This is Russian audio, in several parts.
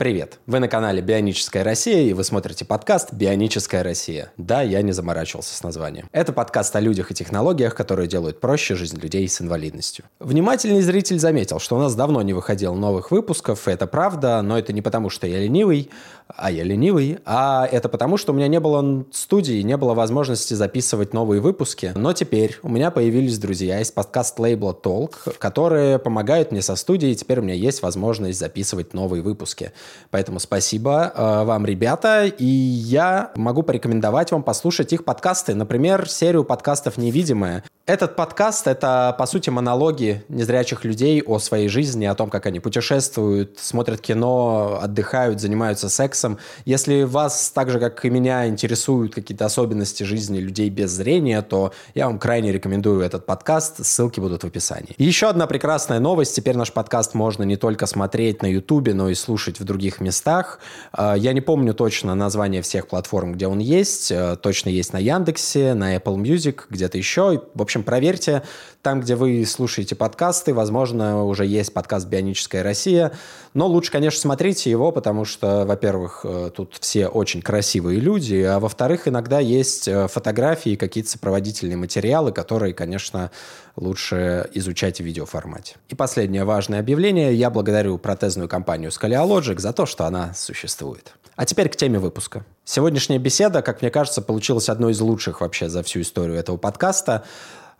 Привет! Вы на канале Бионическая Россия и вы смотрите подкаст Бионическая Россия. Да, я не заморачивался с названием. Это подкаст о людях и технологиях, которые делают проще жизнь людей с инвалидностью. Внимательный зритель заметил, что у нас давно не выходило новых выпусков, это правда, но это не потому, что я ленивый, а я ленивый, а это потому, что у меня не было студии, не было возможности записывать новые выпуски. Но теперь у меня появились друзья из подкаст-лейбла Talk, которые помогают мне со студией, и теперь у меня есть возможность записывать новые выпуски. Поэтому спасибо э, вам, ребята. И я могу порекомендовать вам послушать их подкасты. Например, серию подкастов «Невидимая». Этот подкаст — это, по сути, монологи незрячих людей о своей жизни, о том, как они путешествуют, смотрят кино, отдыхают, занимаются сексом. Если вас, так же, как и меня, интересуют какие-то особенности жизни людей без зрения, то я вам крайне рекомендую этот подкаст. Ссылки будут в описании. Еще одна прекрасная новость. Теперь наш подкаст можно не только смотреть на Ютубе, но и слушать в других местах. А, я не помню точно название всех платформ, где он есть. А, точно есть на Яндексе, на Apple Music, где-то еще. В общем, проверьте. Там, где вы слушаете подкасты, возможно, уже есть подкаст «Бионическая Россия». Но лучше, конечно, смотрите его, потому что, во-первых, э, тут все очень красивые люди, а во-вторых, иногда есть э, фотографии, какие-то сопроводительные материалы, которые, конечно, лучше изучать в видеоформате. И последнее важное объявление. Я благодарю протезную компанию Scaleologic за то, что она существует. А теперь к теме выпуска. Сегодняшняя беседа, как мне кажется, получилась одной из лучших вообще за всю историю этого подкаста.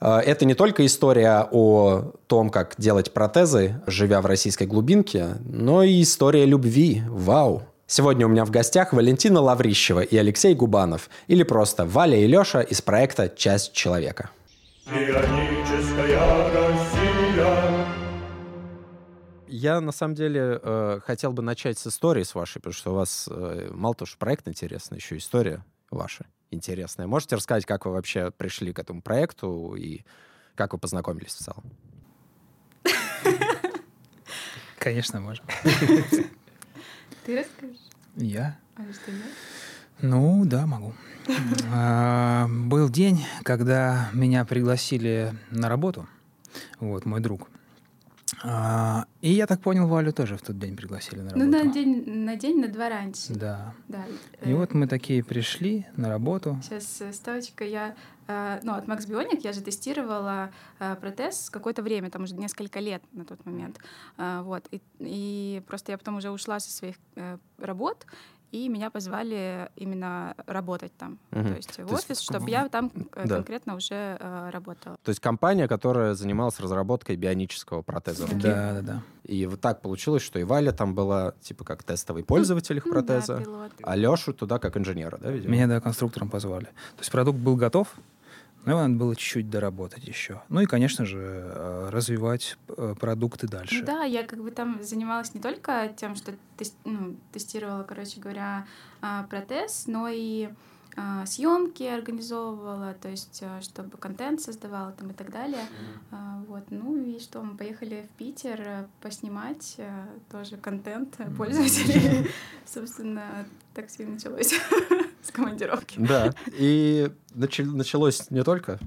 Э, это не только история о том, как делать протезы, живя в российской глубинке, но и история любви. Вау! Сегодня у меня в гостях Валентина Лаврищева и Алексей Губанов, или просто Валя и Леша из проекта «Часть человека». Я на самом деле э, хотел бы начать с истории с вашей, потому что у вас э, мало того, что проект интересный, еще история ваша интересная. Можете рассказать, как вы вообще пришли к этому проекту и как вы познакомились в целом? Конечно, можем. Ты расскажешь? Я? А что нет? Ну, да, могу. А, был день, когда меня пригласили на работу. Вот, мой друг. А, и я так понял, Валю тоже в тот день пригласили на работу. Ну, на день, на день, на два раньше. Да. Да. И вот мы такие пришли на работу. Сейчас ставочка. Я, э, ну, от Max Bionic я же тестировала э, протез какое-то время, там уже несколько лет на тот момент. Э, вот. И, и просто я потом уже ушла со своих работ, и меня позвали именно работать там, угу. то есть в то офис, есть, чтобы я там э, да. конкретно уже э, работала. То есть компания, которая занималась разработкой бионического протеза руки. Да, да, да. И вот так получилось, что и Валя там была типа как тестовый пользователь их протеза, да, пилот. а Лешу туда как инженера, да, видимо? Меня, да, конструктором позвали. То есть продукт был готов, но его надо было чуть-чуть доработать еще. Ну и, конечно же, э, развивать э, продукты дальше. Ну да, я как бы там занималась не только тем, что тест, ну, тестировала, короче говоря, а, протез, но и съемки организовывала, то есть чтобы контент создавала там и так далее. Mm-hmm. Вот, ну и что, мы поехали в Питер э, поснимать тоже контент пользователей. Mm-hmm. Собственно, так все и началось с командировки. Да, и началось не только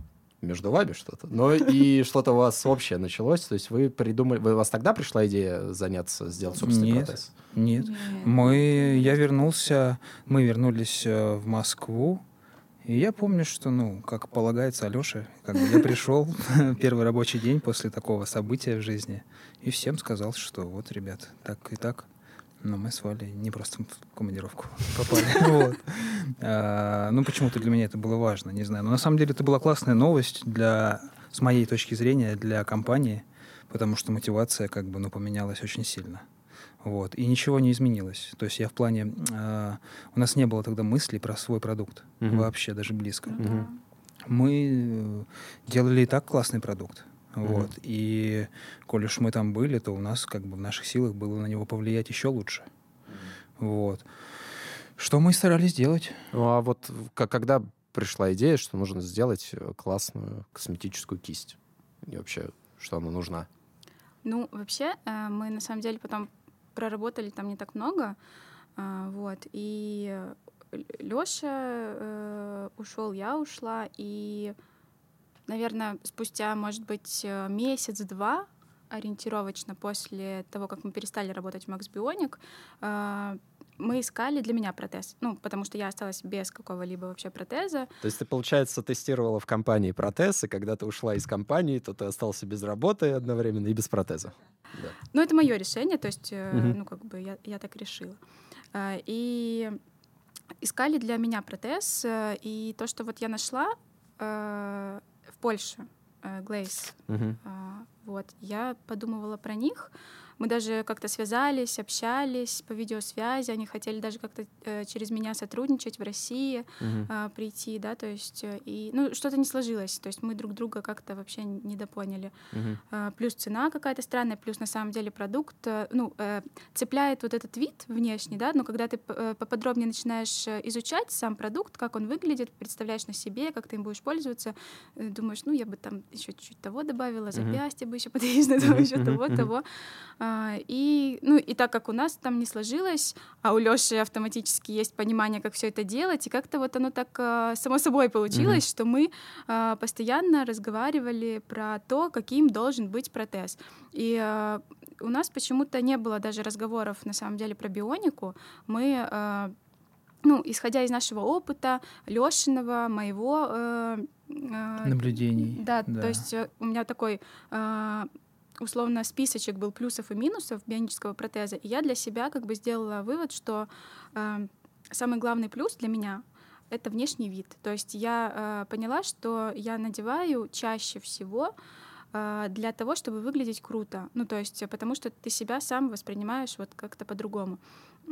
между вами что-то, но и что-то у вас общее началось. То есть вы придумали, вы, у вас тогда пришла идея заняться, сделать собственный нет, протез? Нет, нет. Мы, я вернулся, мы вернулись э, в Москву, и я помню, что, ну, как полагается Алёше, как бы я пришел первый рабочий день после такого события в жизни и всем сказал, что вот, ребят, так и так. Но мы с Валей не просто в командировку попали. а, ну, почему-то для меня это было важно, не знаю. Но на самом деле это была классная новость для, с моей точки зрения, для компании, потому что мотивация как бы, ну, поменялась очень сильно. Вот. И ничего не изменилось. То есть я в плане... Э, у нас не было тогда мыслей про свой продукт. Вообще, даже близко. Мы делали и так классный продукт. Mm-hmm. Вот. И коль уж мы там были, то у нас как бы в наших силах было на него повлиять еще лучше. Mm-hmm. Вот. Что мы старались делать. Ну а вот когда пришла идея, что нужно сделать э, классную косметическую кисть? И вообще, что она нужна? Ну, вообще, э, мы на самом деле потом проработали там не так много, э, вот, и Лёша ушел, я ушла, и наверное, спустя, может быть, э, месяц-два ориентировочно после того, как мы перестали работать в Max Bionic, э, мы искали для меня протез. Ну, потому что я осталась без какого-либо вообще протеза. То есть ты, получается, тестировала в компании протез, и когда ты ушла из компании, то ты остался без работы одновременно и без протеза. Да. Ну, это мое решение, то есть, угу. ну, как бы я, я так решила. И искали для меня протез, и то, что вот я нашла Польше, Глейс, угу. вот, я подумывала про них, мы даже как-то связались, общались по видеосвязи, они хотели даже как-то э, через меня сотрудничать в России, uh-huh. э, прийти, да, то есть, э, и, ну, что-то не сложилось, то есть мы друг друга как-то вообще недопоняли. Uh-huh. Э, плюс цена какая-то странная, плюс на самом деле продукт, э, ну, э, цепляет вот этот вид внешний, да, но когда ты э, поподробнее начинаешь э, изучать сам продукт, как он выглядит, представляешь на себе, как ты им будешь пользоваться, думаешь, ну, я бы там еще чуть-чуть того добавила, запястье бы еще подвижное, еще того, того. А, и, ну, и так как у нас там не сложилось, а у Лёши автоматически есть понимание, как все это делать, и как-то вот оно так а, само собой получилось, mm-hmm. что мы а, постоянно разговаривали про то, каким должен быть протез. И у нас почему-то не было даже разговоров на самом деле про бионику. Мы ну, исходя из нашего опыта, Лешиного, моего э, э, наблюдений. Да, да, то есть э, у меня такой э, условно списочек был плюсов и минусов бионического протеза, и я для себя как бы сделала вывод, что э, самый главный плюс для меня это внешний вид. То есть я э, поняла, что я надеваю чаще всего э, для того, чтобы выглядеть круто. Ну, то есть, потому что ты себя сам воспринимаешь вот как-то по-другому.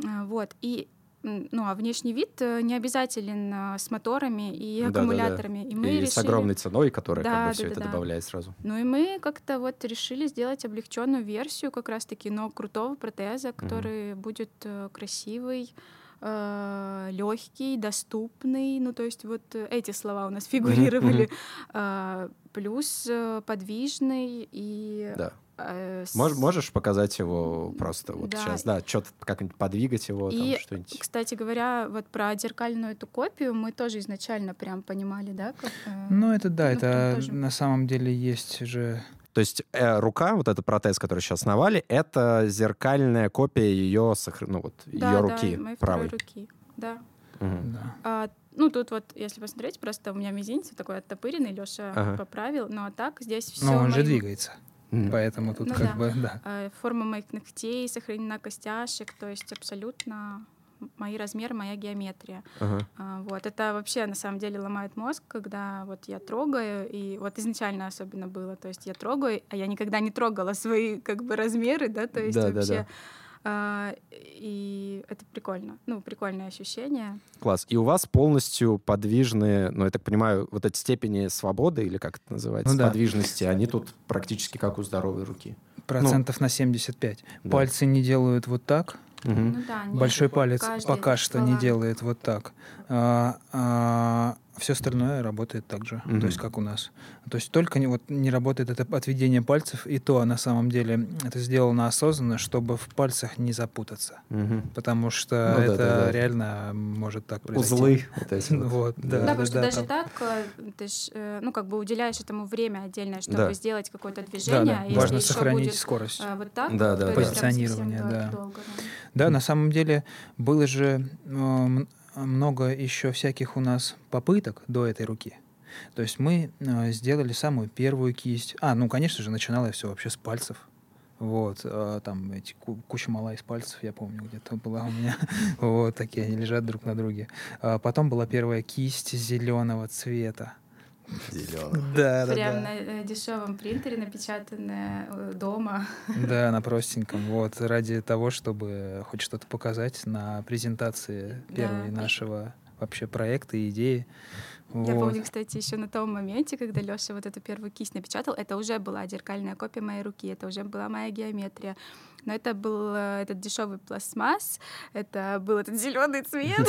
Э, вот. И ну, а внешний вид э, не обязателен а, с моторами и аккумуляторами. Да, да, да. И, мы и решили... с огромной ценой, которая да, как бы да, все да, это да. добавляет сразу. Ну и мы как-то вот решили сделать облегченную версию как раз-таки, но крутого протеза, который угу. будет э, красивый, э, легкий, доступный. Ну, то есть вот эти слова у нас фигурировали. Э, плюс подвижный и да. Э, Мож, можешь показать его просто вот да. сейчас, да, что-то как-нибудь подвигать его, и, там что-нибудь. Кстати говоря, вот про зеркальную эту копию мы тоже изначально прям понимали, да? Как, э, ну это да, ну, это тоже... на самом деле есть же. То есть э, рука, вот этот протез, который сейчас навали, это зеркальная копия ее, ну вот да, ее руки да, моей правой. руки, да. Угу. да. А, ну, тут вот, если посмотреть, просто у меня мизинец такой оттопыренный, Леша ага. поправил, но а так здесь все. Но он моим... же двигается. Mm. Поэтому тут ну, как да. бы, да. Э, форма моих ногтей сохранена костяшек, то есть абсолютно мои размеры, моя геометрия. Uh-huh. Вот это вообще на самом деле ломает мозг, когда вот я трогаю и вот изначально особенно было, то есть я трогаю, а я никогда не трогала свои как бы размеры, да, то есть да, вообще. Да, да а, и это прикольно. Ну, прикольное ощущение. Класс. И у вас полностью подвижные, ну, я так понимаю, вот эти степени свободы, или как это называется, ну, да. подвижности, они тут практически как у здоровой руки. Процентов ну, на 75. Да. Пальцы не делают вот так. Угу. Ну, да, Большой палец пока что не делает вот так. А, а, все остальное работает так же, mm-hmm. то есть как у нас. То есть только не, вот, не работает это отведение пальцев, и то на самом деле это сделано осознанно, чтобы в пальцах не запутаться. Mm-hmm. Потому что ну, это да, да, да. реально может так произойти. Узлы. Вот, да, да, потому что даже там... так э, ты ж, э, ну, как бы уделяешь этому время отдельное, чтобы да. сделать какое-то движение. Да, да. Важно сохранить будет, скорость. Э, вот так, да, да, позиционирование, да. Долго, да. Да, на самом деле было же много еще всяких у нас попыток до этой руки. То есть мы э, сделали самую первую кисть. А, ну, конечно же, начинало все вообще с пальцев. Вот, э, там эти куча мала из пальцев, я помню, где-то была у меня. вот, такие они лежат друг на друге. А потом была первая кисть зеленого цвета. Зеленый. Да, да, Прям да. на э, дешевом принтере напечатанное э, дома. Да, на простеньком. Вот, ради того, чтобы хоть что-то показать на презентации первой да. нашего вообще проекта и идеи. Я вот. помню, кстати, еще на том моменте, когда Леша вот эту первую кисть напечатал, это уже была зеркальная копия моей руки, это уже была моя геометрия. Но это был э, этот дешевый пластмасс, это был этот зеленый цвет.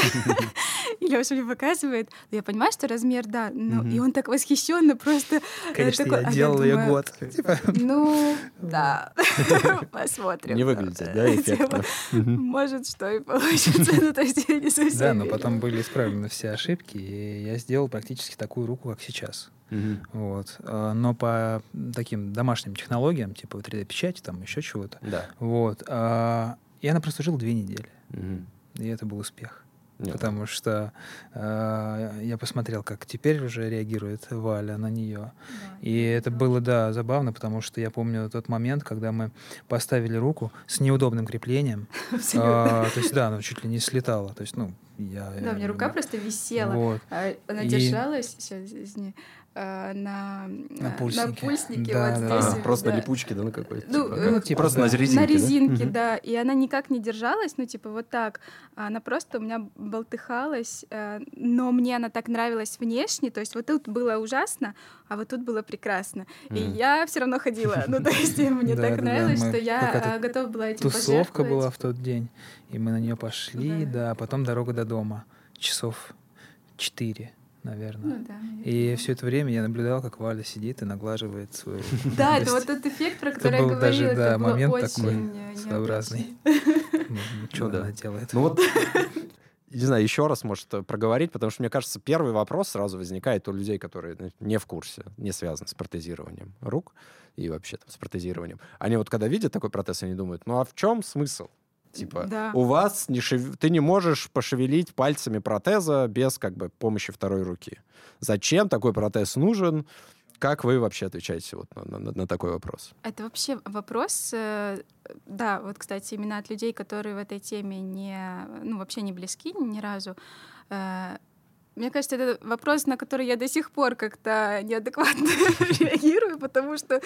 И Леша мне показывает. Я понимаю, что размер, да. Но... И он так восхищенно просто... Э, Конечно, такой... я а делал ее год. Типа. Ну, да. Посмотрим. Не выглядит, да, эффектно. Может, что и получится. Ну, то есть я не совсем Да, но потом были исправлены все ошибки, и я сделал практически такую руку, как сейчас. Мгм. Вот. А, Но по таким домашним технологиям, типа 3D-печати, там еще чего-то. Да. Вот. а, И она просто жила две недели. Мгм. И это был успех. Нет. Потому что а, я посмотрел, как теперь уже реагирует Валя на нее. И это было, да, забавно, потому что я помню тот момент, когда мы поставили руку с неудобным креплением. А, то есть, да, оно чуть ли не слетало. То есть, ну, я... Да, у меня рука просто висела. Вот. А, Она держалась, сейчас, извини, а, на, На пульснике. пульснике Да, вот да, здесь. А, просто на да. липучке, да, на какой-то? Ну, типа, э, типа, просто да. на резинке, на да? резинке, Мгм. да. И она никак не держалась, ну, типа, вот так. Она просто у меня болтыхалась, э, но мне она так нравилась внешне, то есть вот тут было ужасно, а вот тут было прекрасно. И Мгм. я все равно ходила. Ну, то есть мне Да, так да, да, нравилось, что я э, готова была этим Тусовка была в тот день, и мы на нее пошли, Да. да, а потом дорога до дома. Часов четыре, наверное. Ну, да, И все это время я наблюдал, как Валя сидит и наглаживает свою... Да, это вот тот эффект, про который я был даже, говорила, да, момент такой своеобразный. необычно. Ну, Что да. она делает? Ну вот, не знаю, еще раз, может, проговорить, потому что, мне кажется, первый вопрос сразу возникает у людей, которые ну, не в курсе, не связаны с протезированием рук и вообще там, с протезированием. Они вот когда видят такой протез, они думают, ну а в чем смысл? Типа, Да. у вас не шев- ты не можешь пошевелить пальцами протеза без как бы помощи второй руки. Зачем такой протез нужен? Как вы вообще отвечаете вот на, на- на такой вопрос? Это вообще вопрос, э, да, вот, кстати, именно от людей, которые в этой теме не, ну, вообще не близки ни разу. Э, Мне кажется, это вопрос, на который я до сих пор как-то неадекватно реагирую, потому что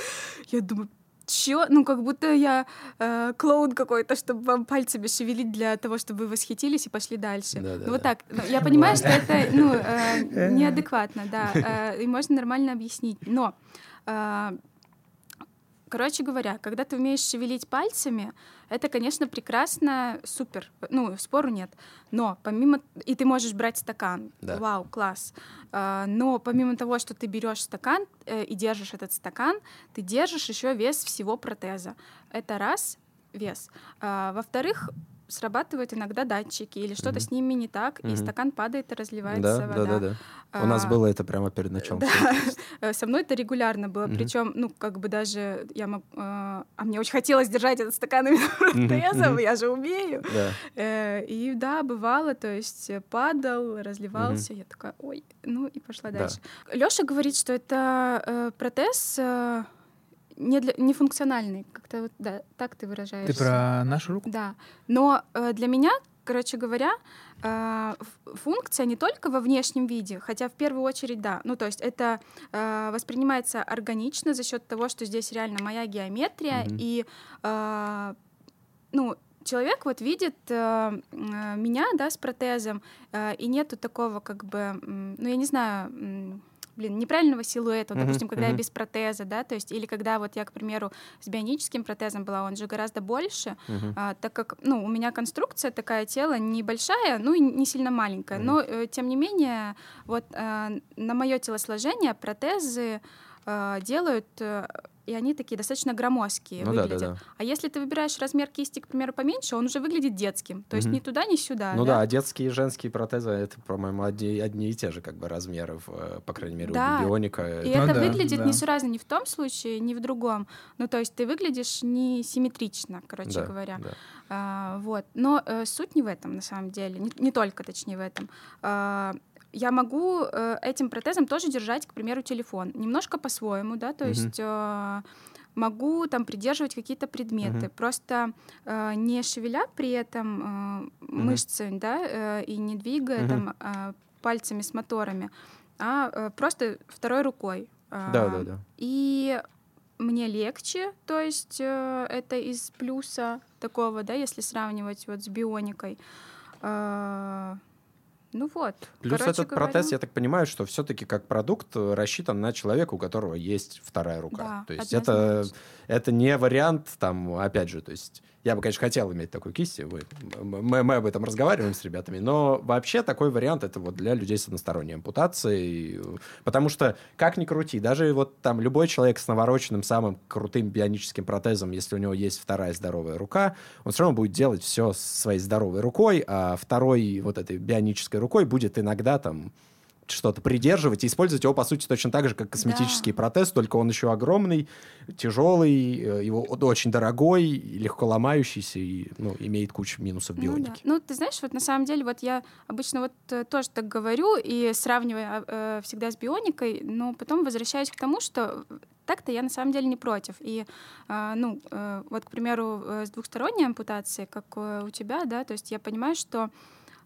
я думаю, Чё? Ну, как будто я э, клоун какой-то, чтобы вам пальцами шевелить для того, чтобы вы восхитились и пошли дальше. Да-да-да. ну, вот так. Ну, я понимаю, что это ну, э, неадекватно, да, э, и можно нормально объяснить. Но э, Короче говоря, когда ты умеешь шевелить пальцами, это, конечно, прекрасно, супер. Ну, спору нет. Но помимо... И ты можешь брать стакан. Да. Вау, класс. А, Но помимо того, что ты берешь стакан э, и держишь этот стакан, ты держишь еще вес всего протеза. Это раз, вес. А, Во-вторых, срабатывают иногда датчики или что-то Мгм. с ними не так, и Мгм. стакан падает и разливается Да, вода. да, да, да. У нас А, было это прямо перед началом. да. Э, Со мной это регулярно было. Мгм. Причем, ну, как бы даже я мог... э, А мне очень хотелось держать этот стакан именно протезом, я же умею. Да. Э, И да, бывало, то есть падал, разливался. Я такая, ой, ну и пошла Да. дальше. Лёша говорит, что это протез не, для, не функциональный. Как-то вот, да, так ты выражаешься. Ты про нашу руку? Да. Но э, для меня, короче говоря, э, функция не только во внешнем виде, хотя в первую очередь да. Ну, то есть это э, воспринимается органично за счет того, что здесь реально моя геометрия, Мгм. и э, ну, человек вот видит э, э, меня, да, с протезом, э, и нету такого как бы, ну, я не знаю, блин, неправильного силуэта, вот, допустим, когда я без протеза, да, то есть, или когда вот я, к примеру, с бионическим протезом была, он же гораздо больше, а, так как, ну, у меня конструкция такая тела небольшая, ну и не сильно маленькая, но э, тем не менее, вот э, на мое телосложение протезы э, делают, э, и они такие достаточно громоздкие Ну да, выглядят. да, да. А если ты выбираешь размер кисти, к примеру, поменьше, он уже выглядит детским, то есть Мгм. ни туда, ни сюда. Ну да, а детские и женские протезы это, по-моему, одни, одни и те же как бы размеров, э, по крайней мере, Да. у бионика. И Ну это да, выглядит да. несуразно ни в том случае, ни в другом. Ну, то есть ты выглядишь несимметрично, короче Да, говоря. да. А, вот. Но э, суть не в этом, на самом деле. Не, не только, точнее, в этом. А, я могу э, этим протезом тоже держать, к примеру, телефон. Немножко по-своему, да, то Мгм. есть э, могу там придерживать какие-то предметы, Мгм. просто э, не шевеля при этом э, мышцы, да, э, и не двигая Мгм. там э, пальцами с моторами, а э, просто второй рукой. Да, да, да. И мне легче, то есть э, это из плюса такого, да, если сравнивать вот с бионикой. А, ну вот. Плюс короче этот говоря, протез, я так понимаю, что все-таки как продукт рассчитан на человека, у которого есть вторая рука. Да, то есть это, это не вариант, там, опять же, то есть я бы, конечно, хотел иметь такую кисть, вы- мы, мы об этом разговариваем с ребятами, но вообще такой вариант это вот для людей с односторонней ампутацией, потому что, как ни крути, даже вот там любой человек с навороченным самым крутым бионическим протезом, если у него есть вторая здоровая рука, он все равно будет делать все своей здоровой рукой, а второй вот этой бионической рукой будет иногда там что-то придерживать и использовать его, по сути, точно так же, как косметический Да. протез, только он еще огромный, тяжелый, э, его очень дорогой, легко ломающийся и ну, имеет кучу минусов Ну, бионики. да. ну, ты знаешь, вот на самом деле, вот я обычно вот э, тоже так говорю и сравниваю э, всегда с бионикой, но потом возвращаюсь к тому, что так-то я на самом деле не против. И, э, ну, э, вот, к примеру, э, с двухсторонней ампутацией, как э, у тебя, да, то есть я понимаю, что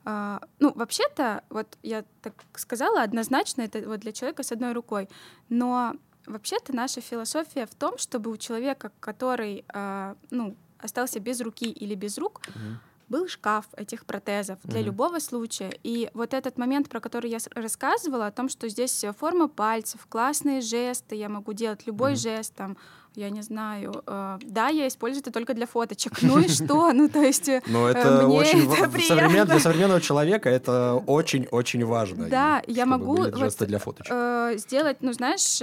э, ну, вообще-то, вот я так сказала, однозначно это вот для человека с одной рукой, но вообще-то наша философия в том, чтобы у человека, который, э, ну, остался без руки или без рук, Мгм. Был шкаф этих протезов для Мгм. любого случая. И вот этот момент, про который я рассказывала, о том, что здесь э, форма пальцев, классные жесты, я могу делать любой Мгм. жест, там, я не знаю, э, да, я использую это только для фоточек. Ну и что? Ну, то есть... э, Но это мне очень это приятно. современ- для современного человека это очень-очень важно. Да, и я могу вот, для фоточек. э, сделать, ну, знаешь,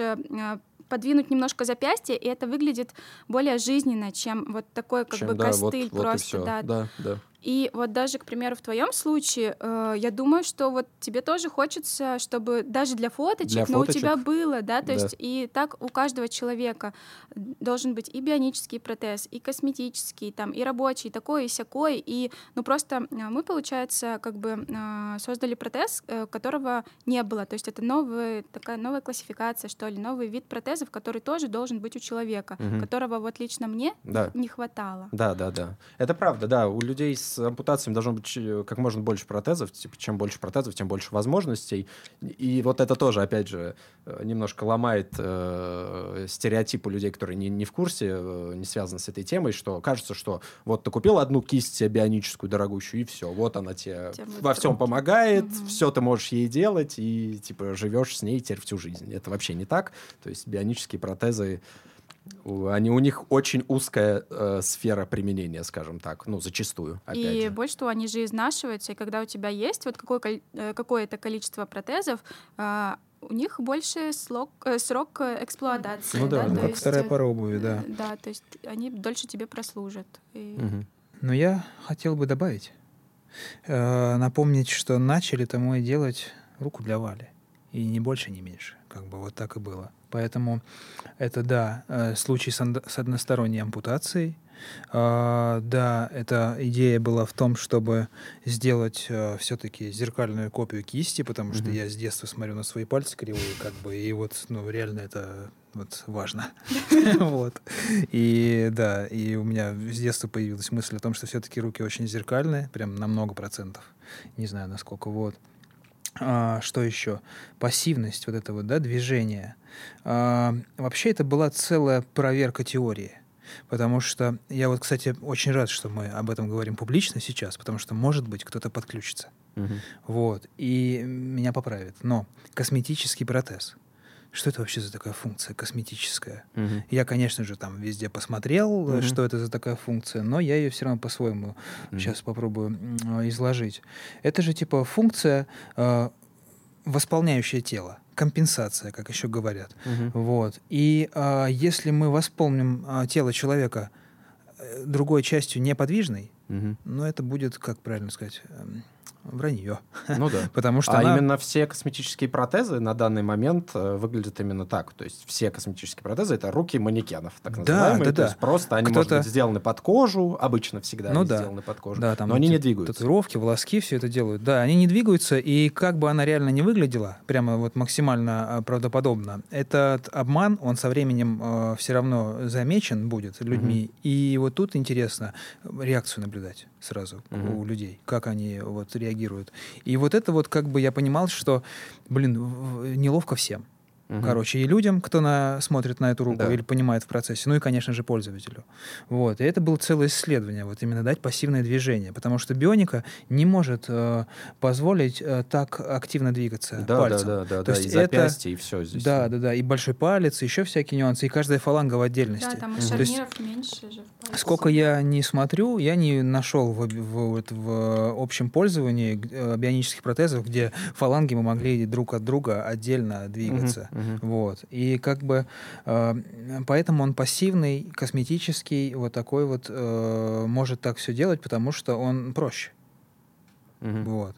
подвинуть немножко запястье, и это выглядит более жизненно, чем вот такой как Чем, бы да, вот- костыль вот просто, всё. да, да, да. И вот даже, к примеру, в твоем случае, э, я думаю, что вот тебе тоже хочется, чтобы даже для фоточек, Для но у фоточек. тебя было, да, то Да. есть и так у каждого человека должен быть и бионический протез, и косметический, там, и рабочий, такой, и сякой, и, ну, просто э, мы, получается, как бы э, создали протез, э, которого не было, то есть это новая, такая новая классификация, что ли, новый вид протезов, который тоже должен быть у человека, Мгм. которого вот лично мне Да. не хватало. Да, да, да. Это правда, да. У людей с ампутациями должно быть э, как можно больше протезов. Типа, чем больше протезов, тем больше возможностей. И вот это тоже, опять же, э, немножко ломает э, стереотип у людей, которые не, не в курсе, э, не связаны с этой темой, что кажется, что вот ты купил одну кисть себе бионическую дорогущую, и все, вот она тебе будет во всем руки. помогает, Мгм. все ты можешь ей делать, и типа живешь с ней теперь всю жизнь. Это вообще не так. То есть бионические протезы Они, у них очень узкая э, сфера применения, скажем так, ну, зачастую, опять и же. больше того, они же изнашиваются, и когда у тебя есть вот какое, э, какое-то количество протезов, а, у них больше слог- э, срок э, эксплуатации. Ну да, да, ну, как есть, вторая э, пара обуви, да. э, Да, то есть они дольше тебе прослужат. И- Мгм. Но я хотел бы добавить, э, напомнить, что начали-то мы делать руку для Вали. И не больше, не меньше. Как бы вот так и было. Поэтому это, да, э, случай с односторонней ампутацией. А, Да, эта идея была в том, чтобы сделать все-таки зеркальную копию кисти, потому что Мгм. я с детства смотрю на свои пальцы кривые, как бы, и вот, ну, реально это вот важно. Вот. И да, и у меня с детства появилась мысль о том, что все-таки руки очень зеркальные, прям на много процентов. Не знаю, насколько вот. А, что еще? Пассивность, вот это вот, да, движение. А, вообще это была целая проверка теории. Потому что я вот, кстати, очень рад, что мы об этом говорим публично сейчас, потому что, может быть, кто-то подключится. Мгм. Вот. И меня поправит. Но косметический протез. Что это вообще за такая функция косметическая? Мгм. Я, конечно же, там везде посмотрел, э, Мгм. что это за такая функция, но я ее все равно по-своему Мгм. сейчас попробую э, изложить. Это же типа функция, э, восполняющая тело, компенсация, как еще говорят. Мгм. Вот. И а, если мы восполним а, тело человека э, другой частью неподвижной, Мгм. ну это будет, как правильно сказать, эм, вранье. Ну да. Потому что А она- именно все косметические протезы на данный момент э, выглядят именно так. То есть все косметические протезы это руки манекенов, так Да, называемые. да, То да. есть просто они, может быть, сделаны под кожу, обычно всегда Ну они да. сделаны под кожу, Да, там но они не двигаются. Татуировки, волоски, все это делают. Да, они не двигаются, и как бы она реально не выглядела, прямо вот максимально а, правдоподобно, этот обман, он со временем все равно замечен будет людьми. И вот тут интересно э, реакцию наблюдать сразу Мгм. у людей, как они вот реагируют. И вот это вот как бы я понимал, что, блин, неловко всем. Мгм. Короче, и людям, кто на, смотрит на эту руку Да. или понимает в процессе, ну и, конечно же, пользователю. Вот. И это было целое исследование, вот именно дать пассивное движение, потому что бионика не может э, позволить э, так активно двигаться Да, пальцем. да, да, да, То да, есть и это- запястье, и все здесь. Да, да, да, и большой палец, еще всякие нюансы, и каждая фаланга в отдельности. Да, там и шарниров меньше же. в пальце. Сколько я не смотрю, я не нашел в, в- вот в общем пользовании э, бионических протезов, где фаланги мы могли друг от друга отдельно двигаться. Мгм, мгм. Вот. И как бы э, поэтому он пассивный, косметический, вот такой вот, э, может так все делать, потому что он проще. Мгм. Вот.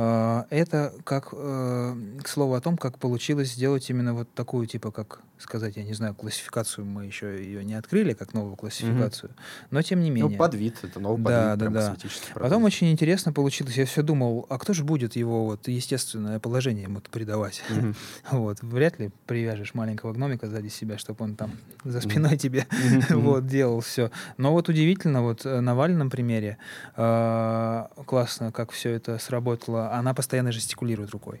А, Это как, э, к слову о том, как получилось сделать именно вот такую, типа, как сказать, я не знаю, классификацию, мы еще ее не открыли, как новую классификацию, но тем не менее. Ну, подвид, это новый Да, подвид, да, да. Потом очень интересно получилось, я все думал, а кто же будет его вот естественное положение ему придавать? Мгм. Вот, вряд ли привяжешь маленького гномика сзади себя, чтобы он там за спиной тебе Мгм. вот делал все. Но вот удивительно, вот э, на Валином примере э, классно, как все это сработало. Она постоянно жестикулирует рукой.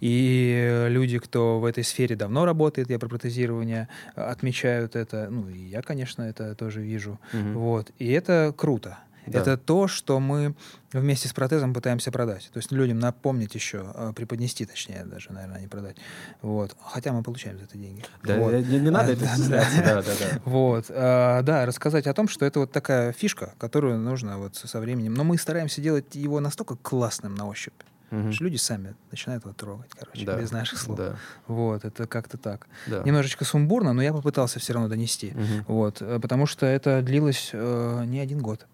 И люди, кто в этой сфере давно работает, я про протезирование, э, отмечают это. Ну, и я, конечно, это тоже вижу. Мгм. Вот. И это круто. Да. Это то, что мы вместе с протезом пытаемся продать. То есть людям напомнить еще, э, преподнести, точнее, даже, наверное, а не продать. Вот. Хотя мы получаем за это деньги. Да, Вот. не, не надо А, это да, да. да, да. Вот, а, да, рассказать о том, что это вот такая фишка, которую нужно вот со временем. Но мы стараемся делать его настолько классным на ощупь, Мгм. что люди сами начинают его трогать, короче, Да. без наших слов. Да, Вот, это как-то так. да. Немножечко сумбурно, но я попытался все равно донести. Мгм. Вот, э, потому что это длилось э, не один год.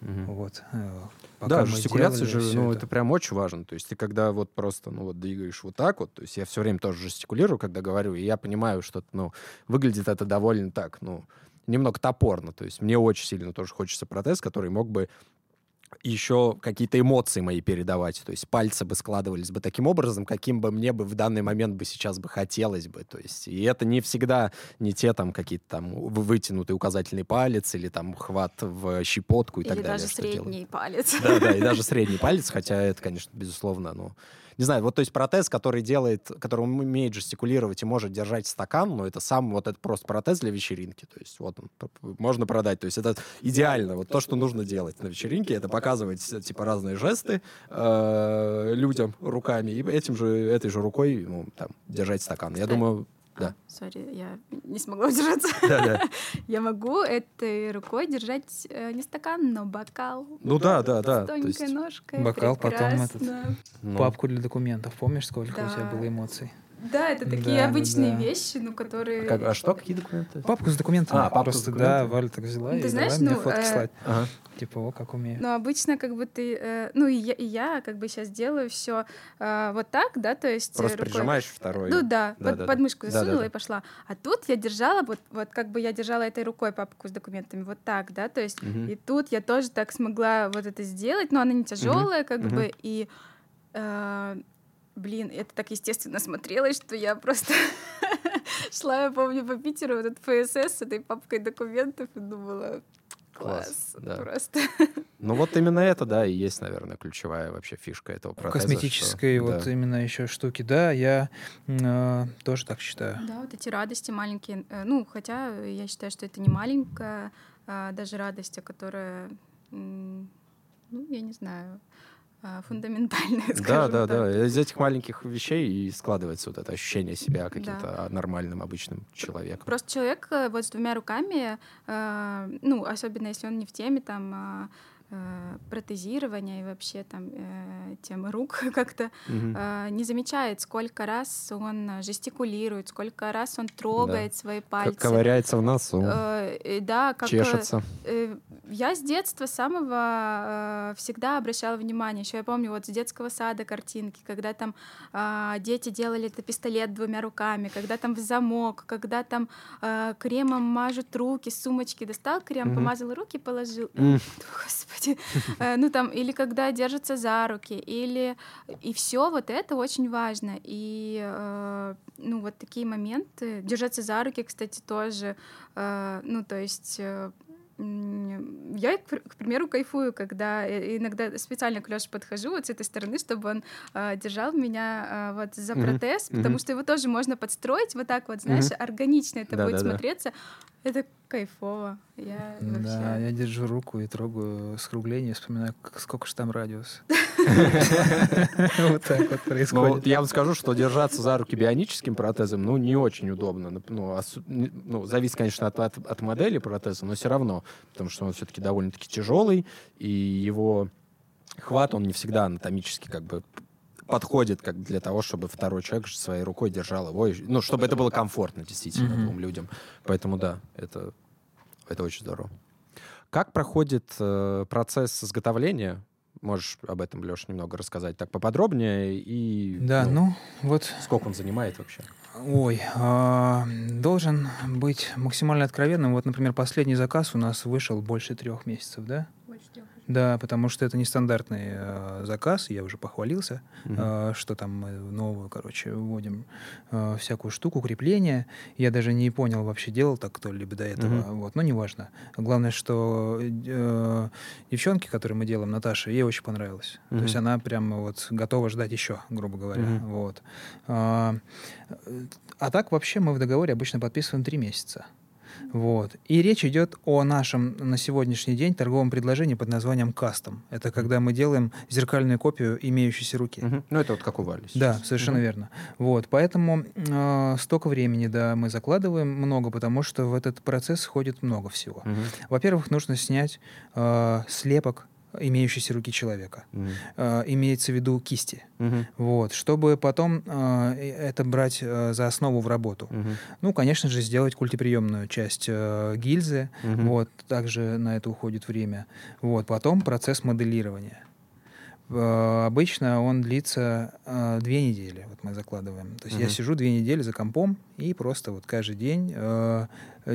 Мгм. Вот. э, пока Да, жестикуляция же, ну, это. это прям очень важно. То есть ты когда вот просто, ну, вот двигаешь вот так вот, то есть я все время тоже жестикулирую, когда говорю, и я понимаю, что, ну, выглядит это довольно так, ну, немного топорно. То есть мне очень сильно тоже хочется протез, который мог бы еще какие-то эмоции мои передавать. То есть пальцы бы складывались бы таким образом, каким бы мне бы в данный момент бы сейчас бы хотелось бы. То есть и это не всегда не те там какие-то там вы- вытянутый указательный палец или там хват в щепотку и Или так далее. даже что делать. средний палец. Да, да, и даже средний палец, хотя это, конечно, безусловно, ну, не знаю, вот то есть протез, который делает, который умеет жестикулировать и может держать стакан, ну, это сам, вот это просто протез для вечеринки, то есть вот он, можно продать, то есть это идеально, вот то, что нужно делать на вечеринке, это показывать, типа, разные жесты э, людям руками, и этим же, этой же рукой, ну, там, держать стакан. Я думаю, да. А, Сори, я не смогла удержаться. Да-да. Я могу этой рукой держать э, не стакан, но бокал. Ну да, да, да. С то тоненькой ножкой. Бокал, потом этот- ну, Папку для документов. Помнишь, сколько у тебя Да. было эмоций? Да, это такие Да, да, обычные да. вещи, ну, которые... как- а что, какие документы? Папку с документами. А, папку с Просто, документами. да, Валя так взяла Ну, и ты знаешь, давай мне ну, фотки э, слать. Ага. Типа, о, как умею. Но обычно как бы ты... э, ну, и я, и я как бы сейчас делаю все вот так, да, то есть... э, Просто рукой- прижимаешь второй. Ну да, Да, под, да, под да. засунула да, да. и пошла. А тут я держала, вот, вот как бы я держала этой рукой папку с документами, вот так, да, то есть Мгм. и тут я тоже так смогла вот это сделать, но она не тяжелая, как мгм. бы, и э, блин, это так естественно смотрелось, что я просто шла, я помню, по Питеру, вот этот ФСС с этой папкой документов и думала, Класс, класс, да. просто. Ну вот именно это, да, и есть, наверное, ключевая вообще фишка этого протеза. Косметической что- вот да. именно еще штуки. Да, я э, тоже так считаю. Да, вот эти радости маленькие. э, Ну, хотя я считаю, что это не маленькая а, даже радость, а которая, м, ну, я не знаю, а, фундаментальная, Да, скажем да, так. да. Из этих маленьких вещей и складывается вот это ощущение себя каким-то нормальным, обычным человеком. Просто человек э, вот с двумя руками, э, ну, особенно если он не в теме там э, протезирования и вообще там э, темы рук как-то, э, не замечает, сколько раз он э, жестикулирует, сколько раз он трогает свои Как пальцы. ковыряется в носу, Э, и да, как э, чешется. Э, Я с детства самого э, всегда обращала внимание. Еще я помню вот с детского сада картинки, когда там а, дети делали это пистолет двумя руками, когда там в замок, когда там а, кремом мажут руки, сумочки достал крем, Мгм. помазал руки, положил. М. Господи. Э, Ну там, или когда держатся за руки, или... И все вот это очень важно. И, э, ну, вот такие моменты. Держаться за руки, кстати, тоже. э, Ну, то есть... Я, к пр- к примеру, кайфую, когда иногда специально к Лёше подхожу вот с этой стороны, чтобы он э, держал меня э, вот за протез, потому мгм. что его тоже можно подстроить вот так вот, знаешь, органично это будет Да-да-да. смотреться. Это кайфово. Я Да, вообще... я держу руку и трогаю скругление, вспоминаю, сколько же там радиус. Вот так вот Ну, происходит. я вам скажу, что держаться за руки бионическим протезом, ну, не очень удобно. Ну, Ну, зависит, конечно, от модели протеза, но все равно, потому что он все-таки довольно-таки тяжелый, и его хват, он не всегда анатомически как бы подходит как для того, чтобы второй человек своей рукой держал его, ну, чтобы это было комфортно действительно Мгм. двум людям. Поэтому да, это, это очень здорово. Как проходит э, процесс изготовления Можешь об этом, Леш, немного рассказать так поподробнее и... Да, ну, вот Сколько он занимает вообще? Ой, а, должен быть максимально откровенным. Вот, например, последний заказ у нас вышел больше трех месяцев, да? Да, потому что это нестандартный э, заказ, я уже похвалился, Мгм. э, что там мы новую, короче, вводим э, всякую штуку, крепление. Я даже не понял, вообще делал так кто-либо до этого, Мгм. вот, но неважно. Главное, что э, девчонке, которую мы делаем, Наташе, ей очень понравилось. То Мгм. есть она прям вот готова ждать еще, грубо говоря. Мгм. Вот. А, э, а так вообще мы в договоре обычно подписываем три месяца. Вот. И речь идет о нашем на сегодняшний день торговом предложении под названием кастом. Это когда мы делаем зеркальную копию имеющейся руки. Мгм. Ну, это вот как у Вали Да, совершенно Мгм. верно. Вот, поэтому э, столько времени, да, мы закладываем много, потому что в этот процесс входит много всего. Мгм. Во-первых, нужно снять э, слепок имеющейся руки человека. Мгм. Э, имеется в виду кисти. Мгм. Вот, чтобы потом э, это брать э, за основу в работу. Мгм. Ну, конечно же, сделать культиприемную часть э, гильзы. Мгм. Вот, также на это уходит время. Вот, потом процесс моделирования. Э, Обычно он длится э, две недели, вот мы закладываем. То есть я Мгм. сижу две недели за компом и просто вот каждый день э,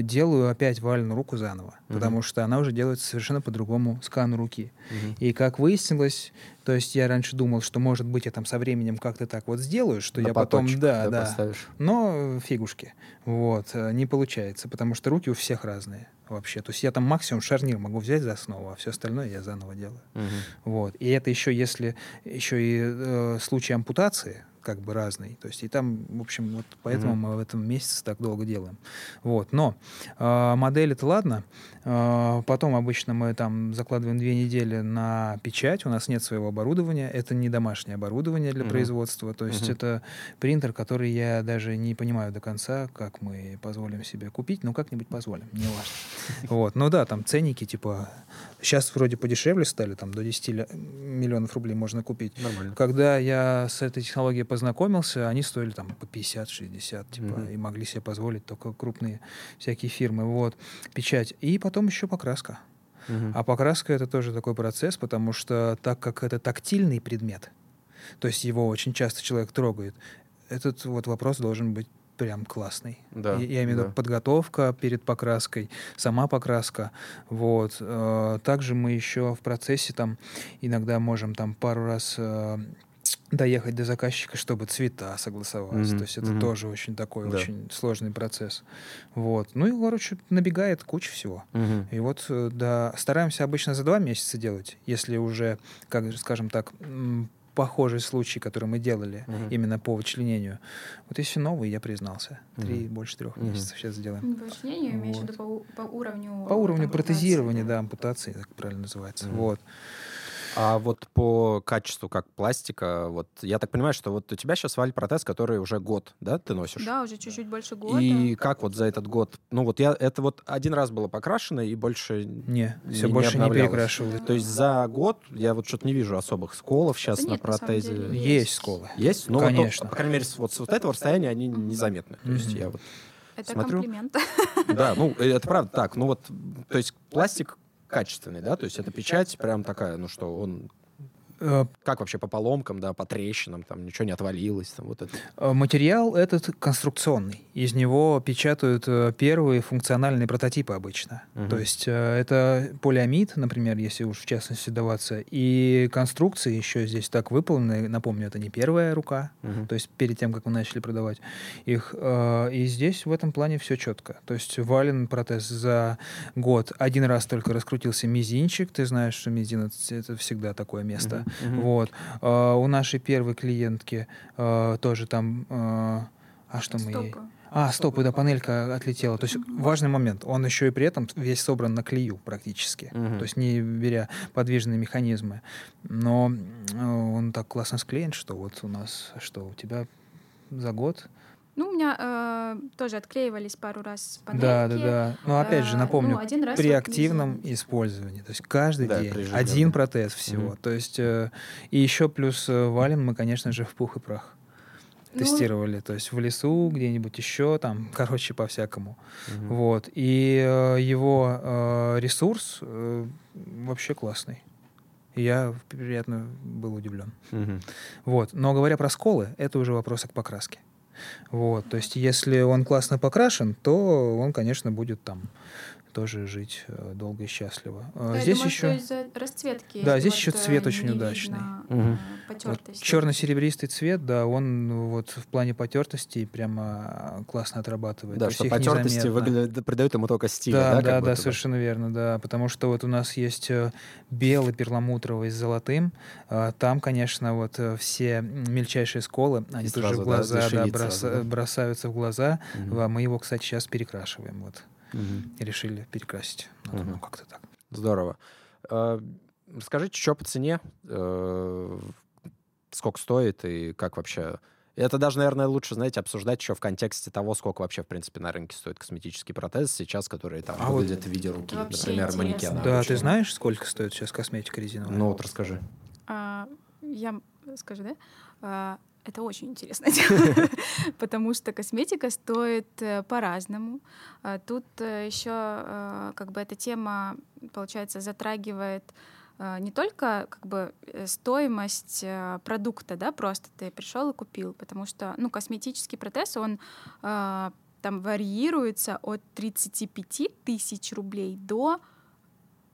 делаю опять вальную руку заново, Мгм. потому что она уже делается совершенно по другому скану руки. Мгм. И как выяснилось, то есть я раньше думал, что может быть я там со временем как-то так вот сделаю, что На я потом, поточек, да, да, поставишь. но фигушки. Вот, э, не получается, потому что руки у всех разные вообще. То есть я там максимум шарнир могу взять за основу, а все остальное я заново делаю. Мгм. Вот. И это еще если еще и э, случай ампутации, как бы разный. То есть и там, в общем, вот поэтому Мгм. мы в этом месяце так долго делаем. Вот. Но э, модель это ладно. Э, потом обычно мы там закладываем две недели на печать. У нас нет своего оборудования. Это не домашнее оборудование для Мгм. производства. То есть Мгм. это принтер, который я даже не понимаю до конца, как мы позволим себе купить, но как-нибудь позволим, не важно. Вот. Ну да, там ценники, типа, сейчас вроде подешевле стали, там до 10 ля- миллионов рублей можно купить. Нормально. Когда я с этой технологией познакомился, они стоили там по 50-60, типа, Мгм. и могли себе позволить только крупные всякие фирмы. Вот, печать. И потом еще покраска. Мгм. А покраска это тоже такой процесс, потому что так как это тактильный предмет, то есть его очень часто человек трогает, этот вот вопрос должен быть прям классный. Да, Я, я имею в виду да. подготовка перед покраской, сама покраска. Вот. Э, Также мы еще в процессе там иногда можем там пару раз э, доехать до заказчика, чтобы цвета согласовать. Мгм, То есть это мгм. тоже очень такой Да. очень сложный процесс. Вот. Ну и, короче, набегает куча всего. Мгм. И вот, э, да, стараемся обычно за два месяца делать, если уже, как же, скажем так, похожий случай, который мы делали Мгм. именно по вычленению. Вот если новый, я признался. Три, Мгм. больше трех Мгм. месяцев сейчас сделаем. По вычленению имеешь в Вот. виду по, по уровню... По уровню протезирования, да, ампутации, так правильно называется. Мгм. Вот. А вот по качеству, как пластика, вот я так понимаю, что вот у тебя сейчас валь протез, который уже год, да, ты носишь? Да, уже чуть-чуть больше года. И как вот за этот год? Ну вот я это вот один раз было покрашено и больше Не, Не- все не больше не перекрашивают. То есть за год я вот что-то не вижу особых сколов сейчас Да на нет, на протезе. деле Есть, Есть. сколы. Есть? Ну, вот, ну, Конечно. по крайней мере, вот с вот этого расстояния они незаметны. То есть я вот... Это смотрю. комплимент. Да, ну, э, это правда так. Ну, вот, то есть пластик качественный, да? То есть это печать прям такая, ну что, он... Э, Как вообще по поломкам, да, по трещинам, там ничего не отвалилось, там вот это. э, Материал этот конструкционный. Из него печатают э, первые функциональные прототипы обычно. Мгм. То есть это полиамид, например, если уж в частности даваться. И конструкции еще здесь так выполнены. Напомню, это не первая рука. Мгм. То есть перед тем, как мы начали продавать их. И здесь в этом плане все четко. То есть вален протез за год один раз только раскрутился мизинчик. Ты знаешь, что мизинец — это всегда такое место. Мгм. Вот. Э, У нашей первой клиентки э, тоже там... э, А что мы ей... Стопы. А, стопы, да, панелька отлетела. То есть важный момент. Он еще и при этом весь собран на клею практически. Мгм. То есть не беря подвижные механизмы. Но э, он так классно склеен, что вот у нас, что у тебя за год. Ну, у меня э, тоже отклеивались пару раз панельки. Да, да, да. Но опять же, Э, напомню, ну, один раз при вот активном везде. использовании. То есть каждый Да, день один протез всего. Мгм. То есть э, и еще плюс э, валим мы, конечно же, в пух и прах. Ну, Тестировали, то есть в лесу, где-нибудь еще, там, короче, по-всякому. Мгм. Вот. И э, его э, ресурс э, вообще классный. Я приятно был удивлен. Мгм. Вот. Но говоря про сколы, это уже вопрос к покраске. Вот. То есть, если он классно покрашен, то он, конечно, будет там тоже жить э, долго и счастливо. А Да, здесь думаю, еще из-за расцветки. Да, здесь вот, еще э, цвет очень удачный. э, вот черно-серебристый цвет, да, он ну, вот в плане потертости прямо классно отрабатывает. Да, То что потертости выглядят, придают ему только стиль, Да, да? да, да, совершенно верно, да. Потому что вот у нас есть э, белый перламутровый с золотым. Там, конечно, вот э, все мельчайшие сколы, они И тоже сразу, в да, глаза да, броса- сразу, да? бросаются в глаза. А Мы его, кстати, сейчас перекрашиваем. Вот. И решили перекрасить. Ну, Мгм. ну, как-то так. Здорово. Э, Расскажите, что по цене, э, сколько стоит и как вообще... Это даже, наверное, лучше, знаете, обсуждать еще в контексте того, сколько вообще, в принципе, на рынке стоит косметический протез сейчас, которые там А вот- выглядят в виде руки, например, интересно. манекена. Да, Очень. ты знаешь, сколько стоит сейчас косметика резиновая? Ну вот расскажи. А, я скажу, да? А, это очень интересная тема, потому что косметика стоит э, по-разному. А Тут еще как бы эта тема, получается, затрагивает э, не только как бы э, стоимость э, продукта, да, просто ты пришел и купил, потому что, ну, косметический протез, он э, там варьируется от 35 тысяч рублей до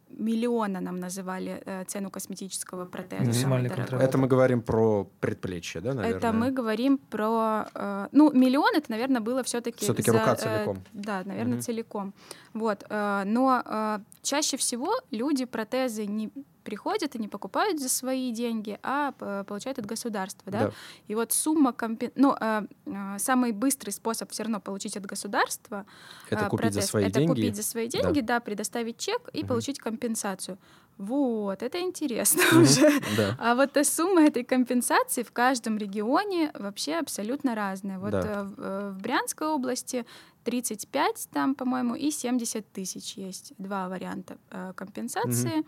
миллиона нам называли э, цену косметического протеза. Максимальный контракт. Это мы говорим про предплечье, да, наверное? Это мы говорим про... э, ну, миллион это, наверное, было все-таки... Всё-таки рука целиком. да, наверное, Мгм. целиком. Вот. э, но э, чаще всего люди протезы не приходят и не покупают за свои деньги, а э, получают от государства, да? Да. И вот сумма компен... Ну, э, э, самый быстрый способ все равно получить от государства Это а, купить за протез. свои это деньги. купить за свои Да. деньги, да, предоставить чек и Мгм. получить компенсацию. Вот, это интересно Мгм. уже. Да. А вот э, сумма этой компенсации в каждом регионе вообще абсолютно разная. Вот Да. э, в, э, в Брянской области 35 там, по-моему, и 70 тысяч есть. Два варианта э, компенсации. Э,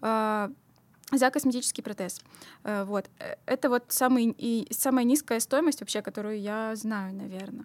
за косметический протез. Э, Вот. Э, Это вот самый, и самая низкая стоимость вообще, которую я знаю, наверное.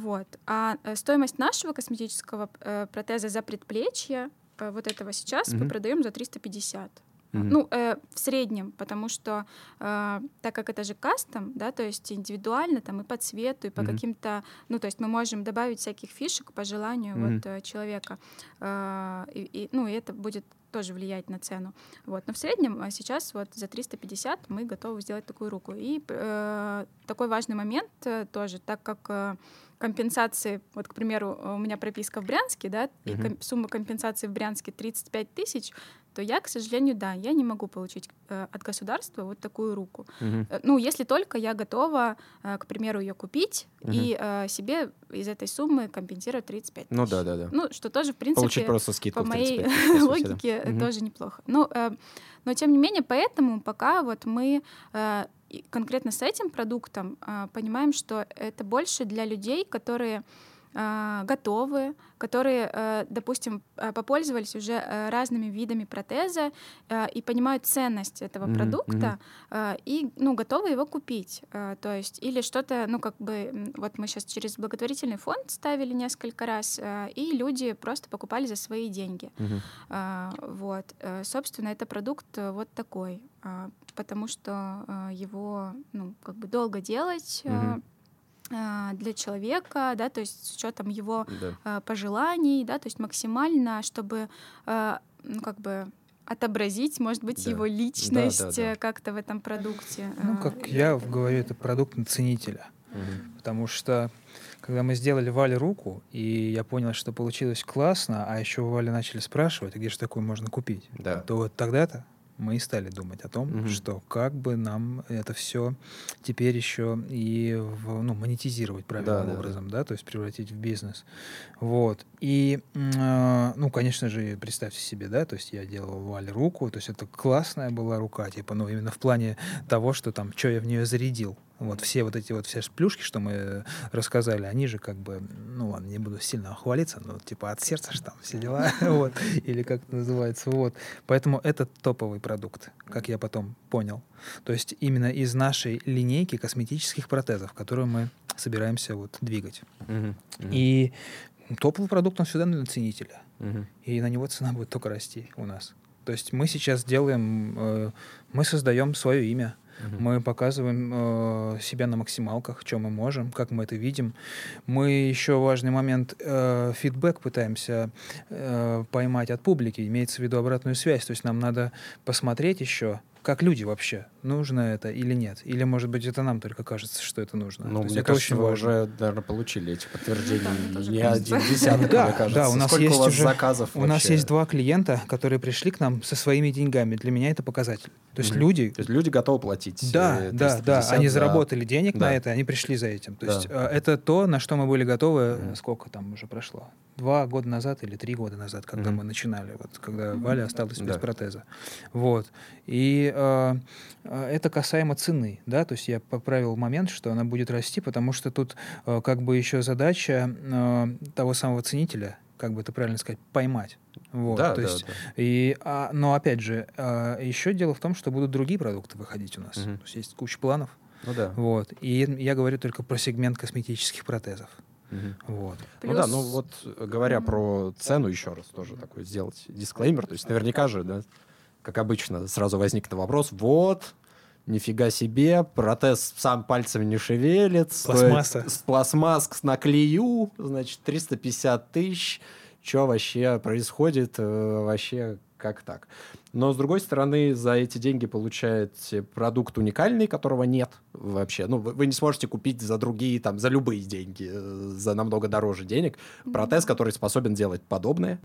Вот. А э, стоимость нашего косметического э, протеза за предплечье, э, вот этого сейчас, мы Мгм. продаем за 350. Мгм. Ну, э, в среднем, потому что э, так как это же кастом, да, то есть индивидуально там и по цвету, и по Мгм. каким-то, ну, то есть мы можем добавить всяких фишек по желанию Мгм. вот э, человека, Э, и, и, ну, и это будет тоже влиять на цену. Вот, но в среднем а сейчас вот за 350 мы готовы сделать такую руку. И э, такой важный момент э, тоже, так как э, компенсации, вот, к примеру, у меня прописка в Брянске, да, и Мгм. ком- сумма компенсации в Брянске 35 тысяч, то я, к сожалению, да, я не могу получить э, от государства вот такую руку. Э, Ну, если только я готова, э, к примеру, ее купить Мгм. и э, себе из этой суммы компенсировать 35 тысяч. Ну да, да, да. Ну, что тоже, в принципе, Получить просто скидку по моей 35 по сути, да. логике э, тоже неплохо. Ну, э, но тем не менее, поэтому пока вот мы э, конкретно с этим продуктом э, понимаем, что это больше для людей, которые э, готовы, которые, э, допустим, э, попользовались уже э, разными видами протеза и понимают ценность этого Мгм, продукта и, ну, готовы его купить. То есть или что-то, ну, как бы, вот мы сейчас через благотворительный фонд ставили несколько раз, и люди просто покупали за свои деньги. А, Вот, собственно, это продукт вот такой, а, потому что его, ну, как бы долго делать а, для человека, да, то есть с учетом его Да. э, пожеланий, да, то есть максимально, чтобы, э, ну, как бы отобразить, может быть, Да. его Да, да, личность да. э, как-то в этом продукте. Ну, как я говорю, это продукт на ценителя. Мгм. Потому что, когда мы сделали Вале руку, и я понял, что получилось классно, а еще у Вали начали спрашивать, «А где же такую можно купить, Да. то вот тогда-то мы и стали думать о том, Мгм. что как бы нам это все теперь еще и в- ну, монетизировать правильным Да, да, да. образом, да, то есть превратить в бизнес. Вот. И, а, ну, конечно же, представьте себе, да, то есть я делал Вале руку, то есть это классная была рука, типа, ну, именно в плане того, что там, что я в нее зарядил. Вот все вот эти вот все плюшки, что мы рассказали, они же как бы, ну ладно, не буду сильно хвалиться, но типа от сердца же там все дела, вот, или как это называется, вот. Поэтому это топовый продукт, как я потом понял. То есть именно из нашей линейки косметических протезов, которую мы собираемся вот двигать. И топовый продукт, он всегда на ценителя. И на него цена будет только расти у нас. То есть мы сейчас делаем, э, мы создаем свое имя. Мгм. Мы показываем э, себя на максималках, что мы можем, как мы это видим. Мы еще важный момент э, фидбэк пытаемся э, поймать от публики, имеется в виду обратную связь. То есть нам надо посмотреть еще, как люди вообще, нужно это или нет. Или, может быть, это нам только кажется, что это нужно. Ну, мне это кажется, очень вы важно. уже, наверное, получили эти подтверждения. Да, не один десяток, Да, мне кажется. да, у нас Сколько есть у вас уже- заказов У нас есть два клиента, которые пришли к нам со своими деньгами. Для меня это показатель. То есть Мгм. люди То есть люди готовы платить Да, э, да, да. 350 Они за- заработали денег Да. на это, они пришли за этим. То Да. есть э, это то, на что мы были готовы. Мгм. Сколько там уже прошло? Два года назад или три года назад, когда Мгм. мы начинали, вот когда Валя осталась без Да. протеза. Вот. И э, э, это касаемо цены, да, то есть я поправил момент, что она будет расти, потому что тут э, как бы еще задача э, того самого ценителя, как бы это правильно сказать, поймать. Вот, Да, то да, есть да. и, а, но опять же, а, еще дело в том, что будут другие продукты выходить у нас. Мгм. То есть есть куча планов. Ну да. Вот. И я говорю только про сегмент косметических протезов. Мгм. Вот. Ну да, Плюс- ну вот э, говоря про цену еще раз тоже такой сделать дисклеймер, то есть наверняка же, да, как обычно, сразу возникнет вопрос, вот, нифига себе, протез сам пальцем не шевелит, Пластмасса. с пластмаск на клею, значит, 350 тысяч, что вообще происходит, э, вообще как так? Но, с другой стороны, за эти деньги получаете продукт уникальный, которого нет вообще. Ну, вы, вы не сможете купить за другие, там, за любые деньги, э, за намного дороже денег, протез, который способен делать подобное.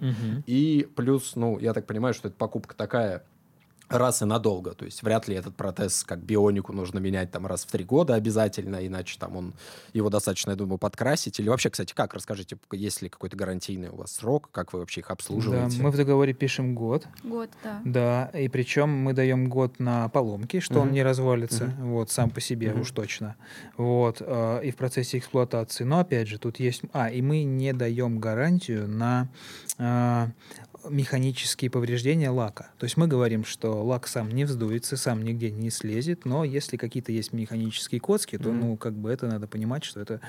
И плюс, ну, я так понимаю, что это покупка такая раз и надолго. То есть вряд ли этот протез, как бионику, нужно менять там раз в три года обязательно, иначе там он, его достаточно, я думаю, подкрасить. Или вообще, кстати, как? Расскажите, есть ли какой-то гарантийный у вас срок, как вы вообще их Да, обслуживаете? мы в договоре пишем год. Год, да. Да, и причем мы даем год на поломки, что он Мгм. не развалится, вот, сам по себе Мгм. уж точно. Вот, э, и в процессе эксплуатации. Но опять же, тут есть... А, и мы не даем гарантию на э, механические повреждения лака. То есть мы говорим, что лак сам не вздуется, сам нигде не слезет, но если какие-то есть механические коцки, то, Мгм. ну, как бы это надо понимать, что это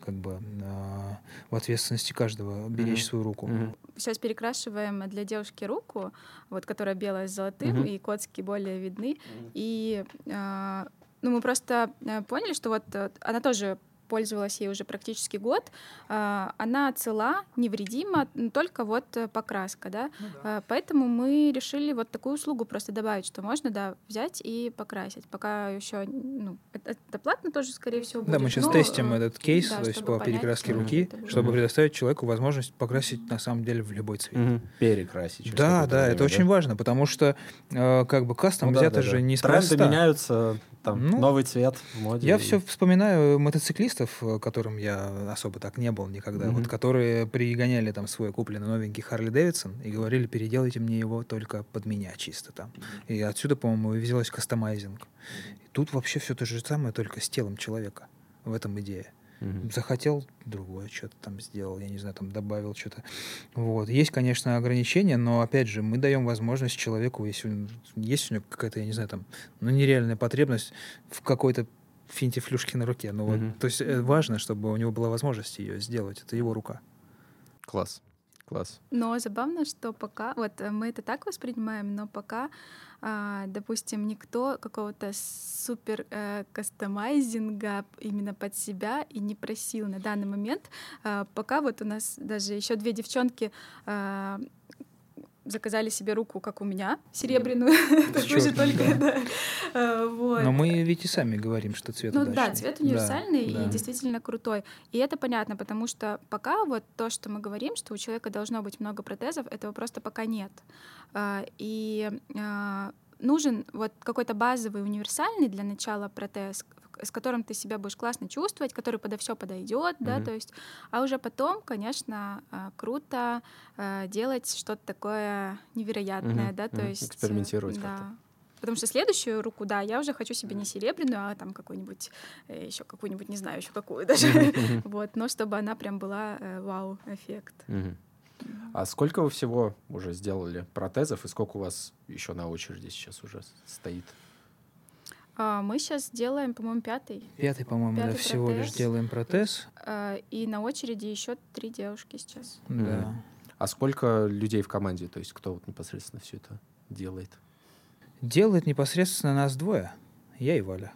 как бы э, в ответственности каждого беречь Мгм. свою руку. Мгм. Сейчас перекрашиваем для девушки руку, вот которая белая с золотым, Мгм. и коцки более видны. И а, ну, мы просто а, поняли, что вот э, она тоже пользовалась ей уже практически год. А, Она цела, невредима, только вот э, покраска, да. А, Поэтому мы решили вот такую услугу просто добавить, что можно, да, взять и покрасить. Пока еще, ну, это, это платно тоже, скорее всего, будет. Да, мы сейчас но, тестим э, этот кейс, да, то есть по перекраске руки, это чтобы Мгм. предоставить человеку возможность покрасить на самом деле в любой цвет. Мгм. Перекрасить. Да, да, время, это очень важно, потому что э, как бы кастом Ну да, взято да, же да. неспроста. Тренды меняются, там, Ну, новый цвет в моде. Я и- все вспоминаю мотоциклистов, э, которым я особо так не был никогда, Мгм. вот которые пригоняли там свой купленный новенький Харли Дэвидсон и говорили, переделайте мне его только под меня чисто там. И отсюда, по-моему, вывезлось кастомайзинг. И тут вообще все то же самое, только с телом человека. В этом идея. Мгм. захотел другое что-то там сделал, я не знаю, там добавил что-то. Вот. Есть, конечно, ограничения, но, опять же, мы даем возможность человеку, если у- есть у него какая-то, я не знаю, там, ну, нереальная потребность в какой-то финте-флюшке на руке. Ну, вот, Мгм. то есть э, важно, чтобы у него была возможность ее сделать. Это его рука. Класс. Класс. Но забавно, что пока, вот э, мы это так воспринимаем, но пока, а, допустим, никто какого-то супер э, кастомайзинга именно под себя и не просил на данный момент. А, пока вот у нас даже еще две девчонки а, заказали себе руку, как у меня, серебряную, такую же Чёрт, только, да. вот. Но мы ведь и сами говорим, что цвет Ну да, цвет универсальный и действительно крутой. И это понятно, потому что пока вот то, что мы говорим, что у человека должно быть много протезов, этого просто пока нет. А, И а, нужен вот какой-то базовый универсальный для начала протез, с которым ты себя будешь классно чувствовать, который подо все подойдет, да, Мгм. то есть, а уже потом, конечно, а, круто а, делать что-то такое невероятное, Мгм, да, то мгм, есть экспериментировать да. как-то. Потому что следующую руку, да, я уже хочу себе не серебряную, а там какую-нибудь, еще какую-нибудь, не знаю, еще какую даже. Вот, но чтобы она прям была э, вау-эффект. А сколько вы всего уже сделали протезов и сколько у вас еще на очереди сейчас уже стоит? А, Мы сейчас делаем, по-моему, пятый. Пятый, по-моему, да, Пятый всего лишь протез. делаем протез. А, И на очереди еще три девушки сейчас. Да. А сколько людей в команде? То есть кто вот непосредственно все это делает? Делает непосредственно нас двое. Я и Валя.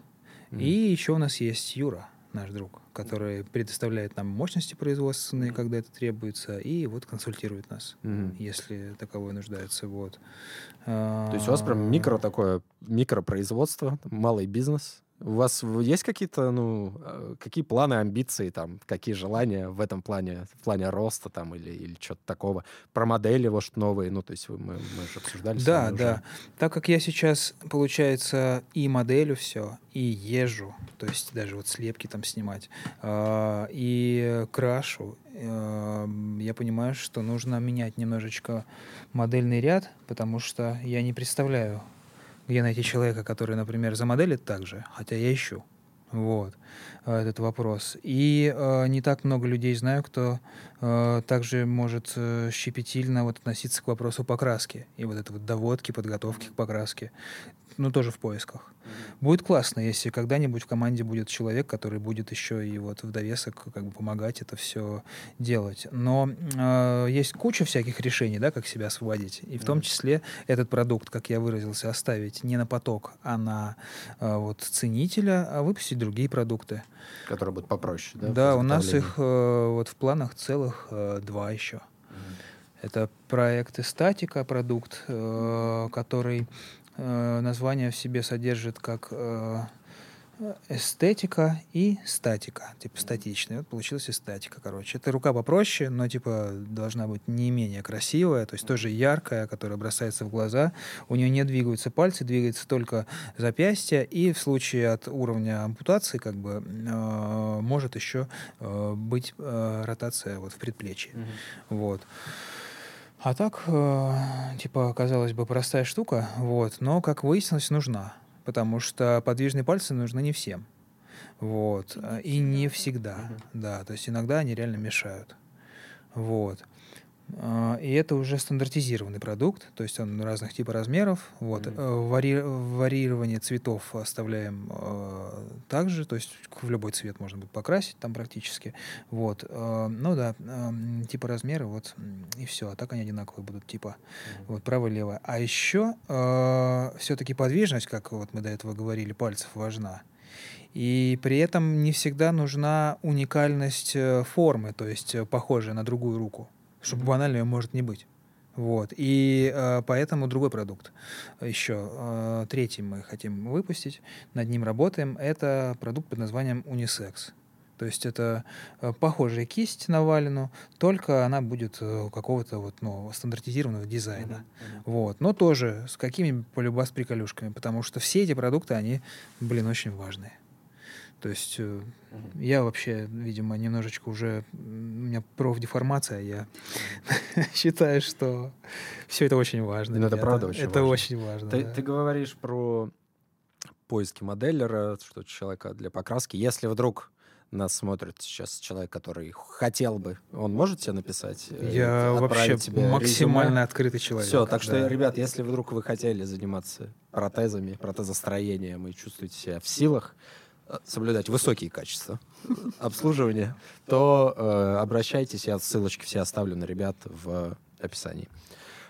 Mm. И еще у нас есть Юра, наш друг, который предоставляет нам мощности производственные, когда это требуется, и вот консультирует нас, mm. если таковое нуждается. Вот. То есть у вас прям микро такое, микропроизводство, малый бизнес, у вас есть какие-то, ну, э, какие планы, амбиции, там, какие желания в этом плане, в плане роста там или, или что-то такого? Про модели, может, новые, ну, то есть мы, мы же обсуждали. Да, да. Уже. Так как я сейчас, получается, и моделю все, и езжу, то есть даже вот слепки там снимать, э, и крашу, э, я понимаю, что нужно менять немножечко модельный ряд, потому что я не представляю, где найти человека, который, например, замоделит так же, хотя я ищу. Вот этот вопрос. И э, не так много людей знаю, кто э, также может э, щепетильно вот относиться к вопросу покраски и вот это вот доводки, подготовки к покраске ну, тоже в поисках. Будет классно, если когда-нибудь в команде будет человек, который будет еще и вот в довесок как бы помогать это все делать. Но э, есть куча всяких решений, да, как себя освободить. И в том числе этот продукт, как я выразился, оставить не на поток, а на э, вот ценителя, а выпустить другие продукты. Которые будут попроще, да? Да, у нас их э, вот в планах целых э, два еще. Это проект Эстатика, продукт, э, который Э, название в себе содержит как эстетика и статика, типа статичная. Вот получилась эстетика, короче. Это рука попроще, но типа должна быть не менее красивая, то есть тоже яркая, которая бросается в глаза. У нее не двигаются пальцы, двигается только запястье, и в случае от уровня ампутации как бы э, может еще э, быть э, ротация вот в предплечье. Mm-hmm. Вот. А так, э, типа, казалось бы, простая штука, вот, но, как выяснилось, нужна, потому что подвижные пальцы нужны не всем. Вот. И не всегда. Да, то есть иногда они реально мешают. Вот. А, и это уже стандартизированный продукт, то есть он разных типов размеров. Вот. Mm-hmm. Вари... Варьирование цветов оставляем э, также, то есть в любой цвет можно будет покрасить там практически. Вот. Э, ну да, э, типа размеры, вот, и все. А так они одинаковые будут, типа, mm-hmm. вот, правое-левое. А еще э, все-таки подвижность, как вот мы до этого говорили, пальцев важна. И при этом не всегда нужна уникальность формы, то есть похожая на другую руку чтобы банально ее может не быть. Вот. И э, поэтому другой продукт. Еще э, третий мы хотим выпустить, над ним работаем. Это продукт под названием Unisex. То есть это э, похожая кисть на валину, только она будет э, какого-то вот, ну, стандартизированного дизайна. Mm-hmm. Вот. Но тоже с полюбас приколюшками, потому что все эти продукты, они, блин, очень важные. То есть угу. я вообще, видимо, немножечко уже... У меня профдеформация, я считаю, что все это очень важно. Ну, это правда очень это важно. очень важно. Ты говоришь про поиски моделлера, что человека для покраски. Если вдруг нас смотрит сейчас человек, который хотел бы, он может тебе написать? Э, я вообще тебе максимально резюме? открытый человек. Все, так да. что, ребят, если вдруг вы хотели заниматься протезами, протезостроением и чувствуете себя в силах, соблюдать высокие качества обслуживания, то э, обращайтесь, я ссылочки все оставлю на ребят в описании.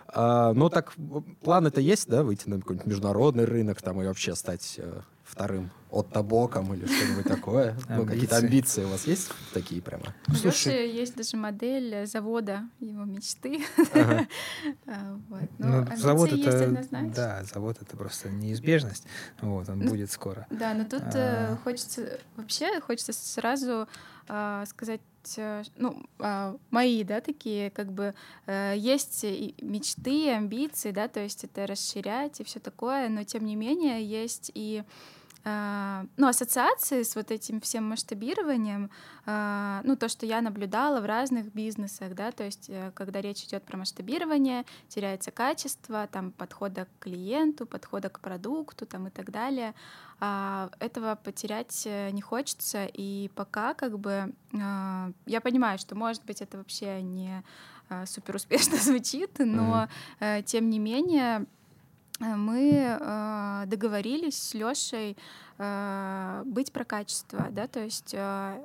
А, ну так, планы-то есть, да, выйти на какой-нибудь международный рынок там и вообще стать э, вторым от табоком или что-нибудь такое? Ну, какие-то амбиции у вас есть такие прямо? Леши есть даже модель завода его мечты. А, ну, завод это, да, завод это просто неизбежность. Вот, он ну, будет скоро. Да, но тут э, а. хочется, вообще хочется сразу а, сказать ну, мои, да, такие, как бы, э, есть мечты, амбиции, да, то есть это расширять и все такое, но тем не менее есть и а, ну, ассоциации с вот этим всем масштабированием, а, ну, то, что я наблюдала в разных бизнесах, да, то есть э, когда речь идет про масштабирование, теряется качество, там, подхода к клиенту, подхода к продукту, там, и так далее. А, этого потерять э, не хочется, и пока, как бы, я понимаю, что, может быть, это вообще не супер успешно звучит, но mm-hmm. тем не менее Э, мы э, договорились с Лешей э, быть про качество, да, то есть, э,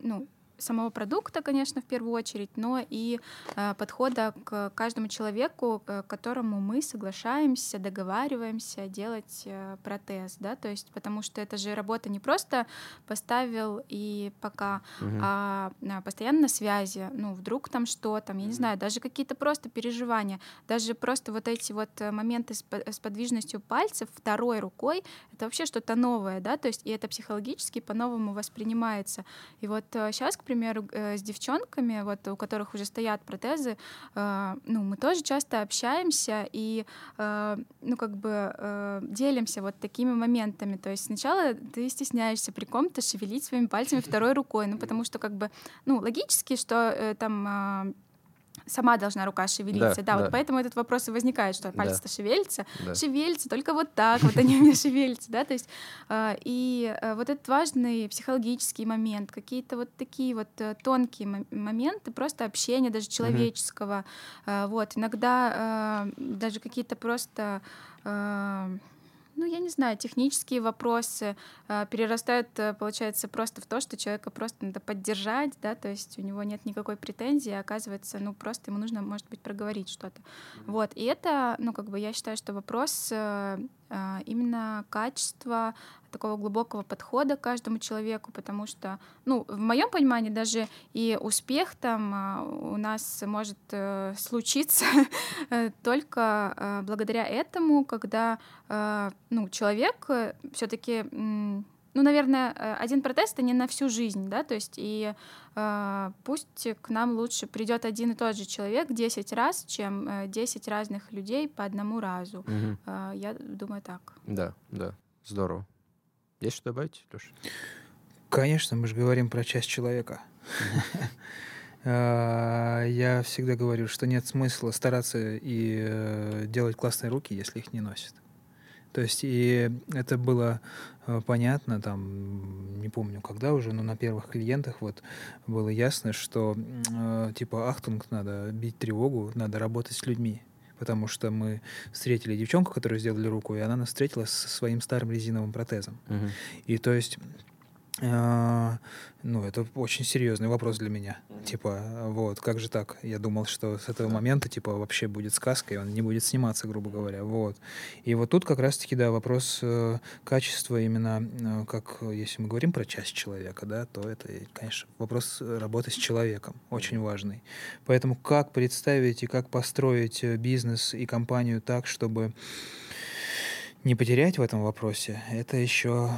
ну, самого продукта, конечно, в первую очередь, но и э, подхода к каждому человеку, к которому мы соглашаемся, договариваемся делать э, протез, да, то есть потому что это же работа не просто поставил и пока, угу. а, постоянно на связи, ну вдруг там что там, я не знаю, даже какие-то просто переживания, даже просто вот эти вот моменты с, подвижностью пальцев второй рукой, это вообще что-то новое, да, то есть и это психологически по-новому воспринимается. И вот сейчас, э, к примеру, э, с девчонками, вот у которых уже стоят протезы, э, ну, мы тоже часто общаемся и, ну, как бы делимся вот такими моментами. То есть сначала ты стесняешься при ком-то шевелить своими пальцами второй рукой, ну, потому что, как бы, ну, логически, что там сама должна рука шевелиться. Да, да, да, вот поэтому этот вопрос и возникает, что пальцы-то да. шевелятся, да. шевелятся, только вот так вот они у меня шевелятся, да, то есть э, и э, вот этот важный психологический момент, какие-то вот такие вот э, тонкие моменты, просто общения даже человеческого, э, вот, иногда даже какие-то просто ну, я не знаю, технические вопросы э, перерастают, получается, просто в то, что человека просто надо поддержать, да, то есть у него нет никакой претензии, а оказывается, ну, просто ему нужно, может быть, проговорить что-то. Вот, и это, ну, как бы я считаю, что вопрос э, именно качества такого глубокого подхода к каждому человеку, потому что, ну, в моем понимании даже и успех там а, у нас может э, случиться э, только э, благодаря этому, когда, ну, человек все-таки ну, наверное, один протест это не на всю жизнь, да, то есть и э, пусть к нам лучше придет один и тот же человек 10 раз, чем э, 10 разных людей по одному разу. Угу. Э, я думаю так. Да, да, здорово. Есть что добавить, Леша? Конечно, мы же говорим про часть человека. А, я всегда говорю, что нет смысла стараться и э, делать классные руки, если их не носят. То есть и это было э, понятно, там, не помню когда уже, но на первых клиентах вот было ясно, что э, типа ахтунг, надо бить тревогу, надо работать с людьми потому что мы встретили девчонку, которую сделали руку, и она нас встретила со своим старым резиновым протезом. Угу. И то есть ну, это очень серьезный вопрос для меня. Mm-hmm. Типа, вот, как же так? Я думал, что с этого момента, типа, вообще будет сказка, и он не будет сниматься, грубо говоря. Вот. И вот тут как раз-таки, да, вопрос э, качества именно, э, как, если мы говорим про часть человека, да, то это, конечно, вопрос работы с человеком, очень важный. Поэтому как представить и как построить э, бизнес и компанию так, чтобы не потерять в этом вопросе, это еще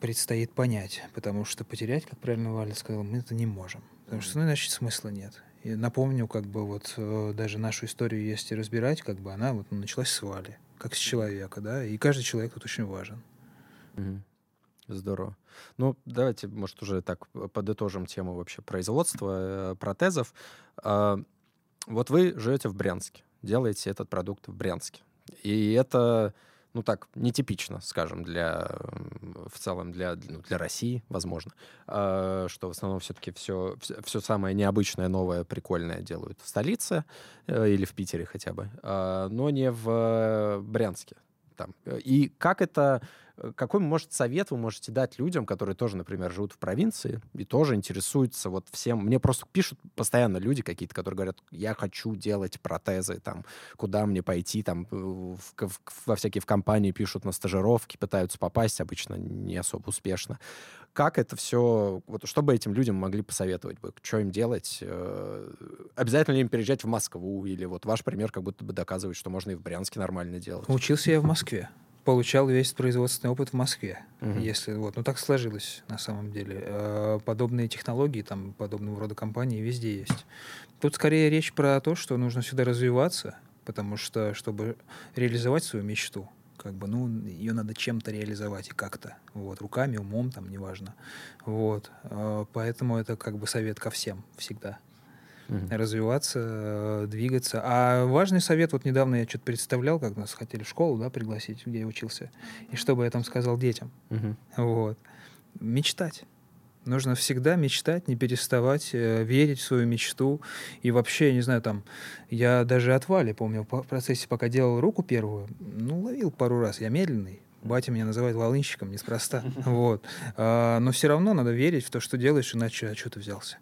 предстоит понять, потому что потерять, как правильно Валя сказала, мы это не можем, потому что, ну, иначе смысла нет. И напомню, как бы вот э, даже нашу историю, если разбирать, как бы она вот началась с Вали, как с человека, да, и каждый человек тут очень важен. Здорово. Ну, давайте, может, уже так подытожим тему вообще производства э, протезов. Э, вот вы живете в Брянске, делаете этот продукт в Брянске. И это ну так, нетипично, скажем, для, в целом для, ну, для России, возможно, э, что в основном все-таки все, все самое необычное, новое, прикольное делают в столице э, или в Питере хотя бы, э, но не в Брянске. Там. И как это какой, может, совет вы можете дать людям, которые тоже, например, живут в провинции и тоже интересуются вот всем? Мне просто пишут постоянно люди какие-то, которые говорят, я хочу делать протезы, там, куда мне пойти, там, в, в, во всякие в компании пишут на стажировки, пытаются попасть, обычно не особо успешно. Как это все, вот что бы этим людям могли посоветовать бы? Что им делать? Э, обязательно ли им переезжать в Москву? Или вот ваш пример как будто бы доказывает, что можно и в Брянске нормально делать? Учился я в Москве получал весь производственный опыт в Москве, угу. если вот, ну так сложилось на самом деле. Э, подобные технологии, там подобного рода компании везде есть. Тут скорее речь про то, что нужно сюда развиваться, потому что чтобы реализовать свою мечту, как бы, ну, ее надо чем-то реализовать и как-то, вот, руками, умом, там, неважно, вот, э, поэтому это как бы совет ко всем всегда угу. развиваться, э, двигаться. А важный совет, вот недавно я что-то представлял, как нас хотели в школу да, пригласить, где я учился, и что бы я там сказал детям. Угу. Вот. Мечтать. Нужно всегда мечтать, не переставать, э, верить в свою мечту. И вообще, я не знаю, там, я даже от Вали, помню, в процессе, пока делал руку первую, ну, ловил пару раз. Я медленный, Батя меня называет волынщиком неспроста. Вот. А, но все равно надо верить в то, что делаешь, иначе а что ты взялся?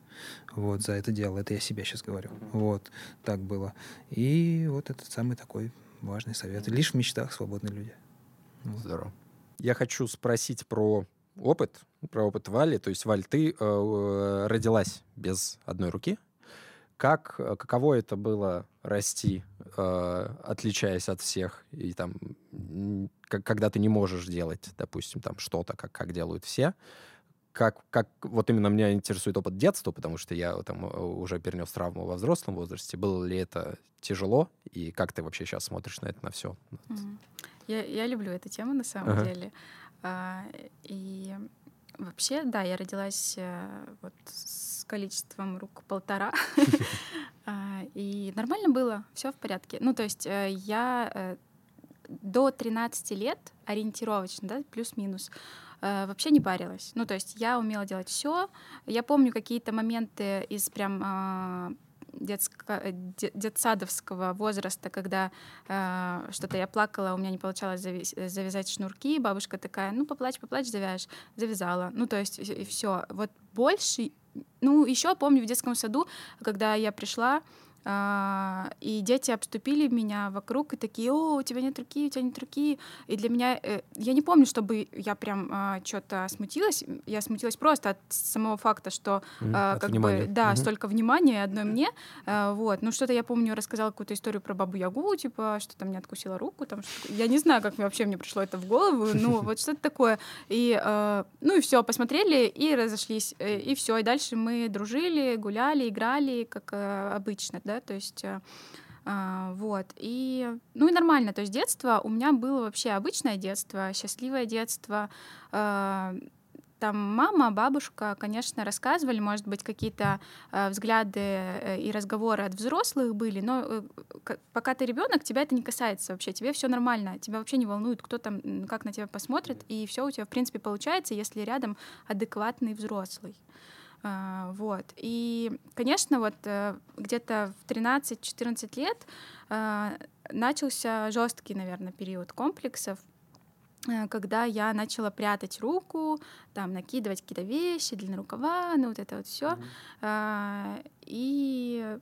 Вот, за это дело. Это я себя сейчас говорю. Вот, так было. И вот этот самый такой важный совет. Лишь в мечтах свободны люди. Здорово. Я хочу спросить про опыт, про опыт Вали. То есть, Валь, ты э, родилась без одной руки. Как, каково это было расти, э, отличаясь от всех, и там, когда ты не можешь делать, допустим, там что-то, как, как делают все? Как, как, вот именно меня интересует опыт детства, потому что я там уже перенес травму во взрослом возрасте. Было ли это тяжело? И как ты вообще сейчас смотришь на это, на все? Mm. Я, я люблю эту тему на самом ага. деле. А, и вообще, да, я родилась э, вот с количеством рук полтора. А, и нормально было, все в порядке. Ну, то есть э, я э, до 13 лет ориентировочно, да, плюс-минус, вообще не парилась. Ну, то есть я умела делать все. Я помню какие-то моменты из прям а, детско, э, детсадовского возраста, когда э, что-то я плакала, у меня не получалось завязать, завязать шнурки, бабушка такая, ну поплачь, поплачь, завяжешь, завязала. Ну то есть и все. Вот больше, ну еще помню в детском саду, когда я пришла, и дети обступили меня вокруг и такие, о, у тебя нет руки, у тебя нет руки. И для меня, э, я не помню, чтобы я прям а, что-то смутилась. Я смутилась просто от самого факта, что mm, как внимания. бы, да, mm-hmm. столько внимания одной мне. Вот. Ну, что-то я помню, рассказала какую-то историю про бабу Ягу, типа, что там мне откусила руку. Там, что я не знаю, как вообще мне пришло это в голову, ну, вот что-то такое. И, ну, и все, посмотрели и разошлись. Э, и все. И дальше мы дружили, гуляли, играли, как э, обычно, да, то есть э, а, вот. И, ну и нормально. То есть детство у меня было вообще обычное детство, счастливое детство. А, там мама, бабушка, конечно, рассказывали, может быть, какие-то э, взгляды и разговоры от взрослых были, но э, пока ты ребенок, тебя это не касается вообще, тебе все нормально, тебя вообще не волнует, кто там, как на тебя посмотрит, и все у тебя, в принципе, получается, если рядом адекватный взрослый. А, вот. И, конечно, вот э, где-то в 13-14 лет а, начался жесткий, наверное, период комплексов, э, когда я начала прятать руку, там накидывать какие-то вещи, длиннорукава, ну вот это вот все. Mm-hmm. И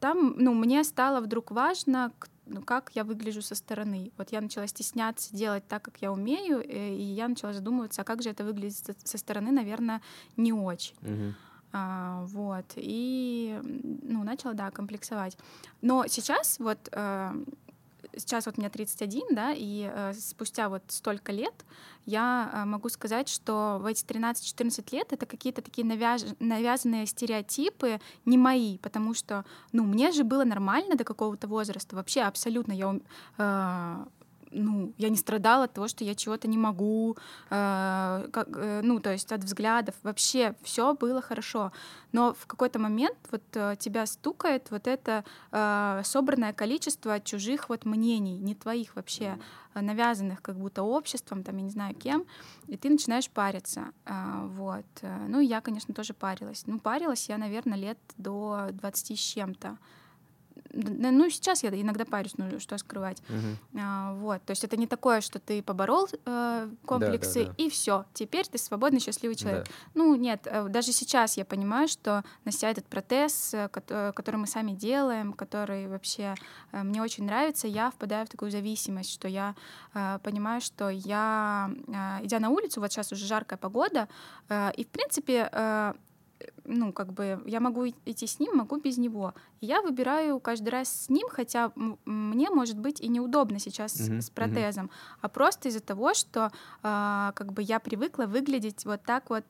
там, ну, мне стало вдруг важно, ну, как я выгляжу со стороны. Вот я начала стесняться делать так, как я умею, э, и я начала задумываться, а как же это выглядит со стороны, наверное, не очень. Угу. А, вот, и, ну, начала, да, комплексовать. Но сейчас вот, э, сейчас вот мне 31, да, и э, спустя вот столько лет я э, могу сказать, что в эти 13-14 лет это какие-то такие навяз... навязанные стереотипы не мои, потому что, ну, мне же было нормально до какого-то возраста, вообще абсолютно. Я э, ну, я не страдала от того, что я чего-то не могу, э, как, э, ну, то есть от взглядов, вообще все было хорошо. Но в какой-то момент вот э, тебя стукает вот это э, собранное количество чужих вот мнений, не твоих вообще, э, навязанных как будто обществом, там, я не знаю кем, и ты начинаешь париться, э, вот. Ну, я, конечно, тоже парилась. Ну, парилась я, наверное, лет до 20 с чем-то ну, сейчас я иногда парюсь, ну, что скрывать. Угу. А, вот, то есть это не такое, что ты поборол э, комплексы, да, да, да. и все, теперь ты свободный, счастливый человек. Да. Ну, нет, э, даже сейчас я понимаю, что нося этот протез, э, который мы сами делаем, который вообще э, мне очень нравится, я впадаю в такую зависимость, что я понимаю, что я, идя на улицу, вот сейчас уже жаркая погода, и, в принципе, ну, как бы я могу идти с ним, могу без него. И я выбираю каждый раз с ним, хотя мне может быть и неудобно сейчас uh-huh, с протезом, uh-huh. а просто из-за того, что э, как бы я привыкла выглядеть вот так вот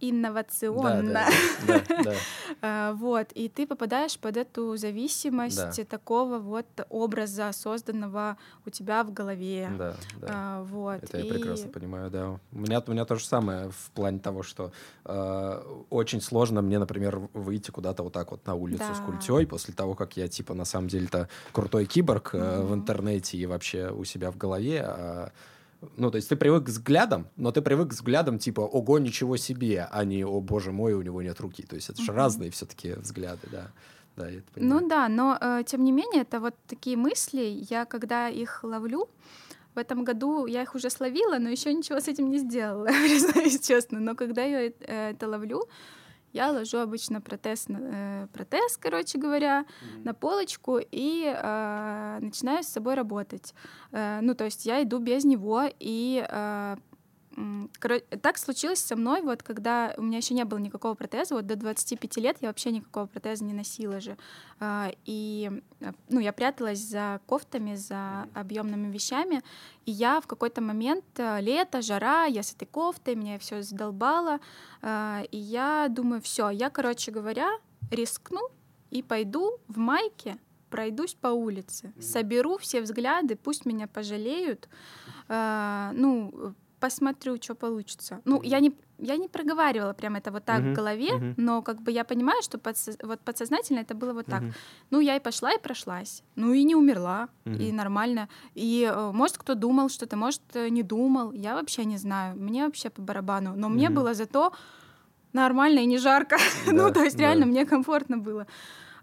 инновационно. Да, да, да. А, вот, и ты попадаешь под эту зависимость такого вот образа, созданного у тебя в голове. Да, да. А, вот. Это и... я прекрасно понимаю, да. У меня, у меня то же самое в плане того, что э, очень сложно мне, например, выйти куда-то вот так вот на улицу да. с культей после того, как я, типа, на самом деле-то крутой киборг э, mm-hmm. в интернете и вообще у себя в голове, а ну, то есть ты привык к взглядам, но ты привык к взглядам типа «Ого, ничего себе», а не «О, боже мой, у него нет руки». То есть это же разные все-таки взгляды, да. Да, ну да, но э, тем не менее, это вот такие мысли, я когда их ловлю, в этом году я их уже словила, но еще ничего с этим не сделала, признаюсь честно. Но когда я э, это ловлю, я ложу обычно протез, э, протез, короче говоря, mm-hmm. на полочку и э, начинаю с собой работать. Э, ну, то есть я иду без него и э, Короче, так случилось со мной, вот когда у меня еще не было никакого протеза, вот до 25 лет я вообще никакого протеза не носила же. А, и а, ну, я пряталась за кофтами, за объемными вещами, и я в какой-то момент, э, лето, жара, я с этой кофтой, меня все задолбало, а, и я думаю, все, я, короче говоря, рискну и пойду в майке, пройдусь по улице, соберу все взгляды, пусть меня пожалеют, ну, посмотрю, что получится. Ну, я не, я не проговаривала прям это вот так uh-huh, в голове, uh-huh. но как бы я понимаю, что подсоз... вот подсознательно это было вот так. Uh-huh. Ну, я и пошла, и прошлась. Ну, и не умерла, uh-huh. и нормально. И, э, может, кто думал что-то, может, э, не думал. Я вообще не знаю. Мне вообще по барабану. Но uh-huh. мне было зато нормально и не жарко. Да, ну, то есть да. реально мне комфортно было.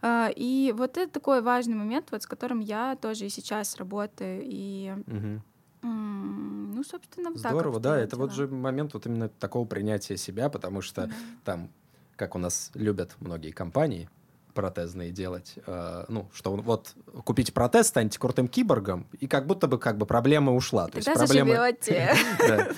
Uh, и вот это такой важный момент, вот с которым я тоже и сейчас работаю. И uh-huh ну, собственно, вот Здорово, да. Это вот же момент вот именно такого принятия себя, потому что да. там, как у нас любят многие компании, протезные делать. Э, ну, что вот купите протез, станьте крутым киборгом, и как будто бы как бы проблема ушла. То есть проблемы...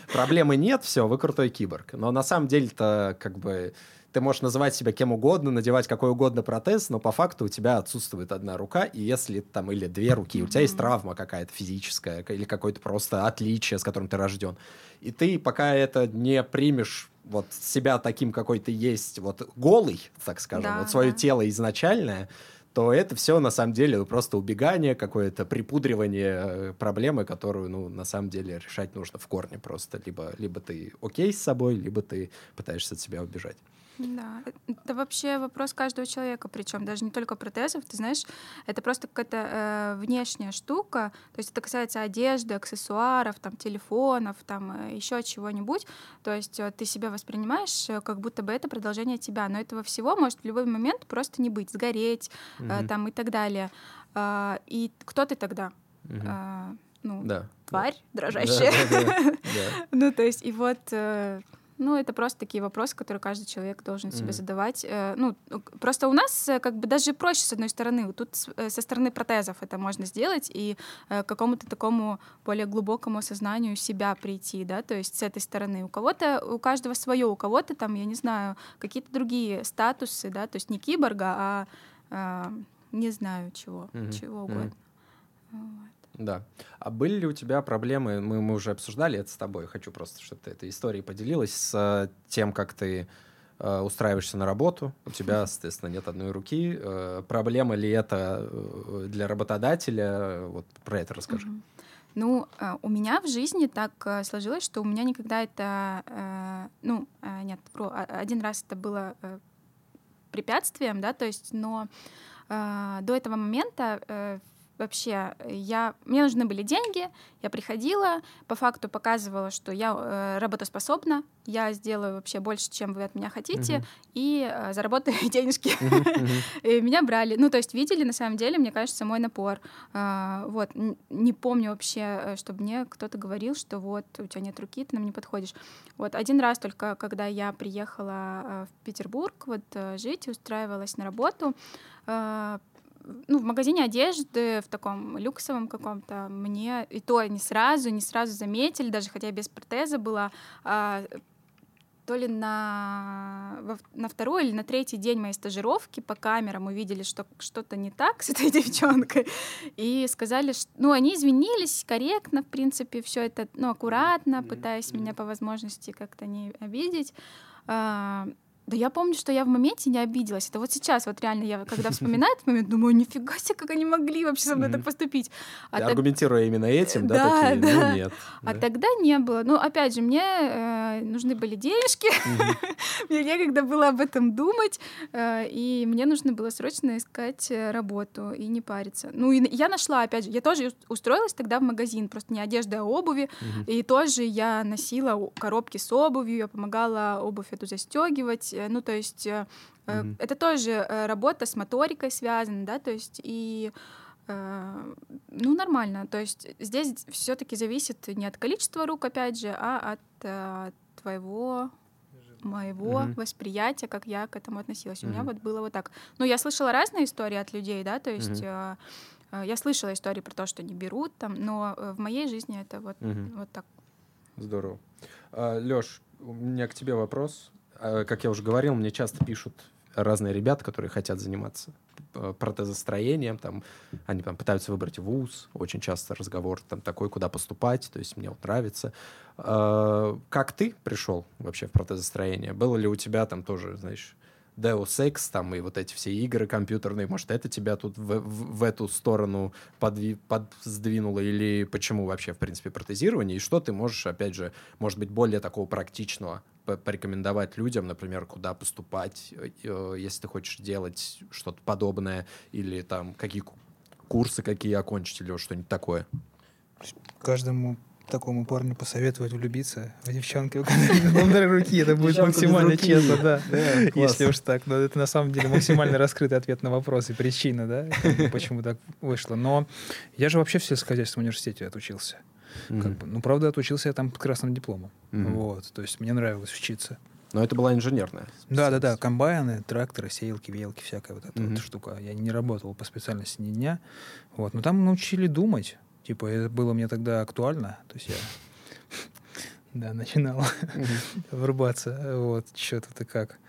проблемы нет, все, вы крутой киборг. Но на самом деле-то как бы ты можешь называть себя кем угодно, надевать какой угодно протез, но по факту у тебя отсутствует одна рука, и если там или две руки, у тебя есть травма какая-то физическая или какое-то просто отличие, с которым ты рожден, и ты пока это не примешь вот себя таким, какой ты есть, вот голый, так скажем, да, вот свое да. тело изначальное, то это все на самом деле просто убегание, какое-то припудривание э, проблемы, которую, ну, на самом деле решать нужно в корне просто. Либо, либо ты окей с собой, либо ты пытаешься от себя убежать. Да, это вообще вопрос каждого человека, причем даже не только протезов, ты знаешь, это просто какая-то э, внешняя штука, то есть это касается одежды, аксессуаров, там, телефонов, там, э, еще чего-нибудь, то есть э, ты себя воспринимаешь, э, как будто бы это продолжение тебя, но этого всего может в любой момент просто не быть, сгореть, угу. э, там, и так далее. Э, и кто ты тогда? Угу. Э, ну, да. тварь да. дрожащая. Да, да, да, да. ну, то есть, и вот... Э, ну, это просто такие вопросы, которые каждый человек должен себе mm-hmm. задавать. Э, ну, просто у нас э, как бы даже проще с одной стороны. Тут э, со стороны протезов это можно сделать и к какому-то такому более глубокому осознанию себя прийти, да, то есть с этой стороны. У кого-то, у каждого свое, у кого-то там, я не знаю, какие-то другие статусы, да, то есть не киборга, а, а не знаю чего, mm-hmm. чего угодно. Mm-hmm. Вот. Да. А были ли у тебя проблемы, мы, мы уже обсуждали это с тобой, хочу просто, чтобы ты этой историей поделилась, с э, тем, как ты э, устраиваешься на работу, у тебя, соответственно, нет одной руки. Э, проблема ли это э, для работодателя? Вот про это расскажи. Угу. Ну, э, у меня в жизни так сложилось, что у меня никогда это, ну, нет, один раз это было препятствием, да, то есть, но до этого момента вообще я, мне нужны были деньги, я приходила, по факту показывала, что я э, работоспособна, я сделаю вообще больше, чем вы от меня хотите, uh-huh. и э, заработаю денежки. Uh-huh. и меня брали. Ну, то есть видели, на самом деле, мне кажется, мой напор. Э, вот, не помню вообще, э, чтобы мне кто-то говорил, что вот, у тебя нет руки, ты нам не подходишь. Вот, один раз только, когда я приехала э, в Петербург вот э, жить, устраивалась на работу, э, ну, в магазине одежды, в таком люксовом каком-то, мне и то не сразу, не сразу заметили, даже хотя я без протеза была, а, то ли на, на второй или на третий день моей стажировки по камерам увидели, что что-то не так с этой девчонкой, и сказали, что, ну, они извинились корректно, в принципе, все это, ну, аккуратно, пытаясь меня по возможности как-то не обидеть, а, да я помню, что я в моменте не обиделась. Это вот сейчас, вот реально, я когда вспоминаю этот момент, думаю, нифига себе, как они могли вообще со мной так поступить. А так... Аргументируя именно этим, да, да такие, ну, да. ну нет. А да. тогда не было. Ну, опять же, мне э, нужны были денежки, мне некогда было об этом думать, э, и мне нужно было срочно искать э, работу и не париться. Ну, и я нашла, опять же, я тоже устроилась тогда в магазин, просто не одежда, а обуви, и тоже я носила коробки с обувью, я помогала обувь эту застегивать, ну, то есть mm-hmm. это тоже работа с моторикой связана, да, то есть и Э, ну, нормально. То есть здесь все-таки зависит не от количества рук, опять же, а от э, твоего моего mm-hmm. восприятия, как я к этому относилась. Mm-hmm. У меня вот было вот так. Ну, я слышала разные истории от людей, да, то есть mm-hmm. э, я слышала истории про то, что не берут там, но э, в моей жизни это вот, mm-hmm. вот так. Здорово. А, Лёш, у меня к тебе вопрос. А, как я уже говорил, мне часто пишут разные ребята, которые хотят заниматься э, протезостроением, там, они там пытаются выбрать вуз, очень часто разговор там такой, куда поступать, то есть мне вот нравится. А, как ты пришел вообще в протезостроение? Было ли у тебя там тоже, знаешь, Deus Ex, там, и вот эти все игры компьютерные, может, это тебя тут в, в, в эту сторону подви, подсдвинуло, или почему вообще, в принципе, протезирование, и что ты можешь, опять же, может быть, более такого практичного порекомендовать людям, например, куда поступать, э, если ты хочешь делать что-то подобное, или там какие курсы какие окончить, или что-нибудь такое? Каждому такому парню посоветовать влюбиться в девчонке номер руки. Это будет максимально честно, да. Если уж так. Но это на самом деле максимально раскрытый ответ на вопрос и причина, да, почему так вышло. Но я же вообще в сельскохозяйственном университете отучился. Как бы, ну, правда, отучился я там под красным дипломом. Вот, то есть мне нравилось учиться. Но это была инженерная. Да, да, да. Комбайны, тракторы, сеялки, веялки, всякая вот эта mm-hmm. вот штука. Я не работал по специальности ни дня. Вот. Но там научили думать. Типа, это было мне тогда актуально. То есть я да, начинал врубаться. Вот, что-то как.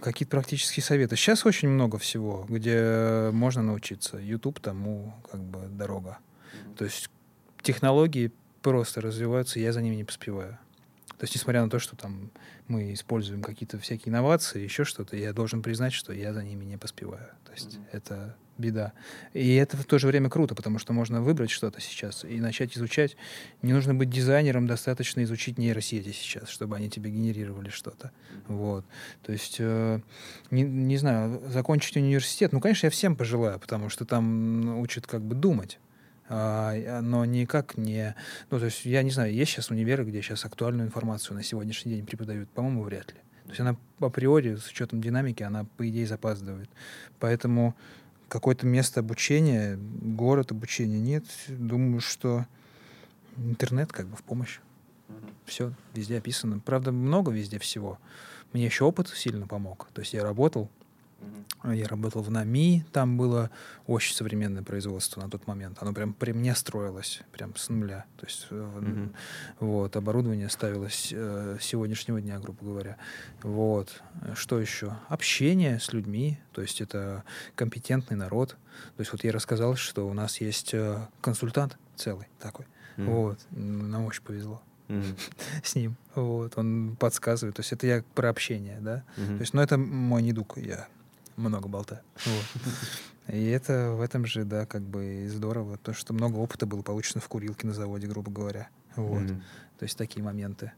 Какие-то практические советы. Сейчас очень много всего, где можно научиться. YouTube тому как бы дорога. То есть технологии просто развиваются, я за ними не поспеваю. То есть, несмотря на то, что там мы используем какие-то всякие инновации, еще что-то, я должен признать, что я за ними не поспеваю. То есть mm-hmm. это беда. И это в то же время круто, потому что можно выбрать что-то сейчас и начать изучать. Не нужно быть дизайнером, достаточно изучить нейросети сейчас, чтобы они тебе генерировали что-то. Вот. То есть, э, не, не знаю, закончить университет, ну, конечно, я всем пожелаю, потому что там учат как бы думать. А, но никак не... Ну, то есть, я не знаю, есть сейчас универы, где сейчас актуальную информацию на сегодняшний день преподают? По-моему, вряд ли. То есть она априори, с учетом динамики, она, по идее, запаздывает. Поэтому какое-то место обучения, город обучения нет. Думаю, что интернет как бы в помощь. Mm-hmm. Все везде описано. Правда, много везде всего. Мне еще опыт сильно помог. То есть я работал. Я работал в НАМИ, там было очень современное производство на тот момент. Оно прям при мне строилось, прям с нуля. То есть mm-hmm. вот, оборудование ставилось э, сегодняшнего дня, грубо говоря. Вот. Что еще? Общение с людьми, то есть это компетентный народ. То есть вот я рассказал, что у нас есть э, консультант целый такой. Mm-hmm. Вот. Нам очень повезло. Mm-hmm. с ним. Вот, он подсказывает. То есть это я про общение, да. Mm-hmm. То есть, ну, это мой недуг. Я много болтаю. Вот. И это в этом же, да, как бы здорово, то, что много опыта было получено в курилке на заводе, грубо говоря. Вот. Mm-hmm. То есть такие моменты.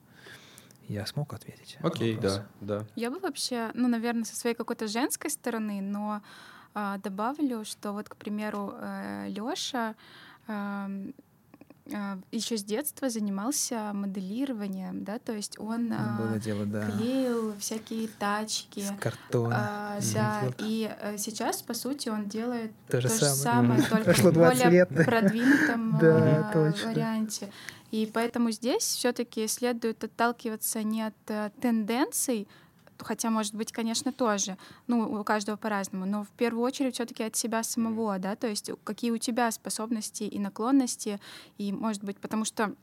Я смог ответить. Окей, okay, да, да. Я бы вообще, ну, наверное, со своей какой-то женской стороны, но э, добавлю, что вот, к примеру, э, Лёша э, еще с детства занимался моделированием, да, то есть он а, Было дело, да. клеил всякие тачки. С картона. А, да, вот. и а, сейчас, по сути, он делает то, то же самое, самое только в более лет. продвинутом да, а, варианте. И поэтому здесь все-таки следует отталкиваться не от а, тенденций, хотя, может быть, конечно, тоже, ну, у каждого по-разному, но в первую очередь все-таки от себя самого, да, то есть какие у тебя способности и наклонности, и, может быть, потому что,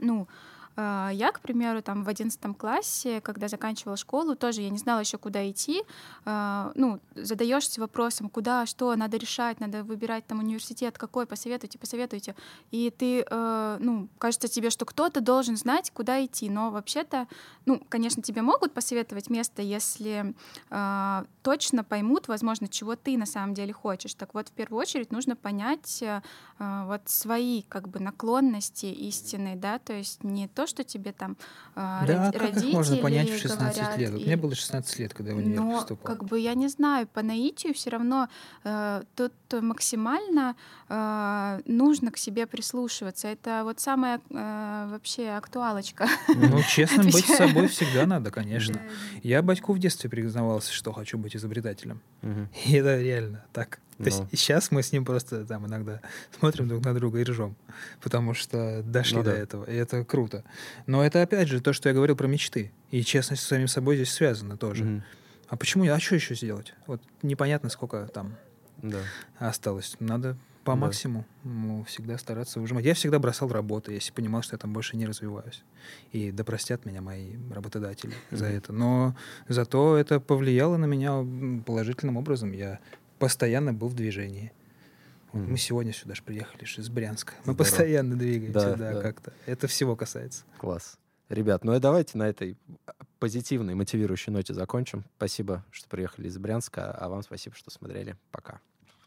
ну, я, к примеру, там в одиннадцатом классе, когда заканчивала школу, тоже я не знала еще, куда идти. А, ну, задаешься вопросом, куда, что надо решать, надо выбирать там университет, какой, посоветуйте, посоветуйте. И ты, а, ну, кажется тебе, что кто-то должен знать, куда идти. Но вообще-то, ну, конечно, тебе могут посоветовать место, если точно поймут, возможно, чего ты на самом деле хочешь. Так вот, в первую очередь нужно понять вот свои как бы наклонности истины, да, то есть не то, то, что тебе там э, да, роди- как их можно понять в 16 говорят, лет? Вот и... Мне было 16 лет, когда я в универ Но, поступал. как бы, я не знаю, по наитию все равно э, тут максимально э, нужно к себе прислушиваться. Это вот самая э, вообще актуалочка. Ну, честно быть с собой всегда надо, конечно. Я батьку в детстве признавался, что хочу быть изобретателем. И это реально так. То есть Ну. сейчас мы с ним просто там иногда смотрим друг на друга и ржем, потому что дошли Ну до да. этого, и это круто. Но это опять же то, что я говорил про мечты. И честность с самим собой здесь связана тоже. Мгм. А почему, я- а что еще сделать? Вот непонятно, сколько там Да. осталось. Надо по Да. максимуму всегда стараться выжимать. Я всегда бросал работу, если понимал, что я там больше не развиваюсь. И да простят меня мои работодатели за Мгм. это. Но зато это повлияло на меня положительным образом. Я постоянно был в движении. Мгм. Мы сегодня сюда же приехали ж из Брянска. Мы Здорово. постоянно двигаемся, Да, да, да. как-то. Это всего касается. Класс. Ребят, ну и давайте на этой позитивной, мотивирующей ноте закончим. Спасибо, что приехали из Брянска, а вам спасибо, что смотрели. Пока.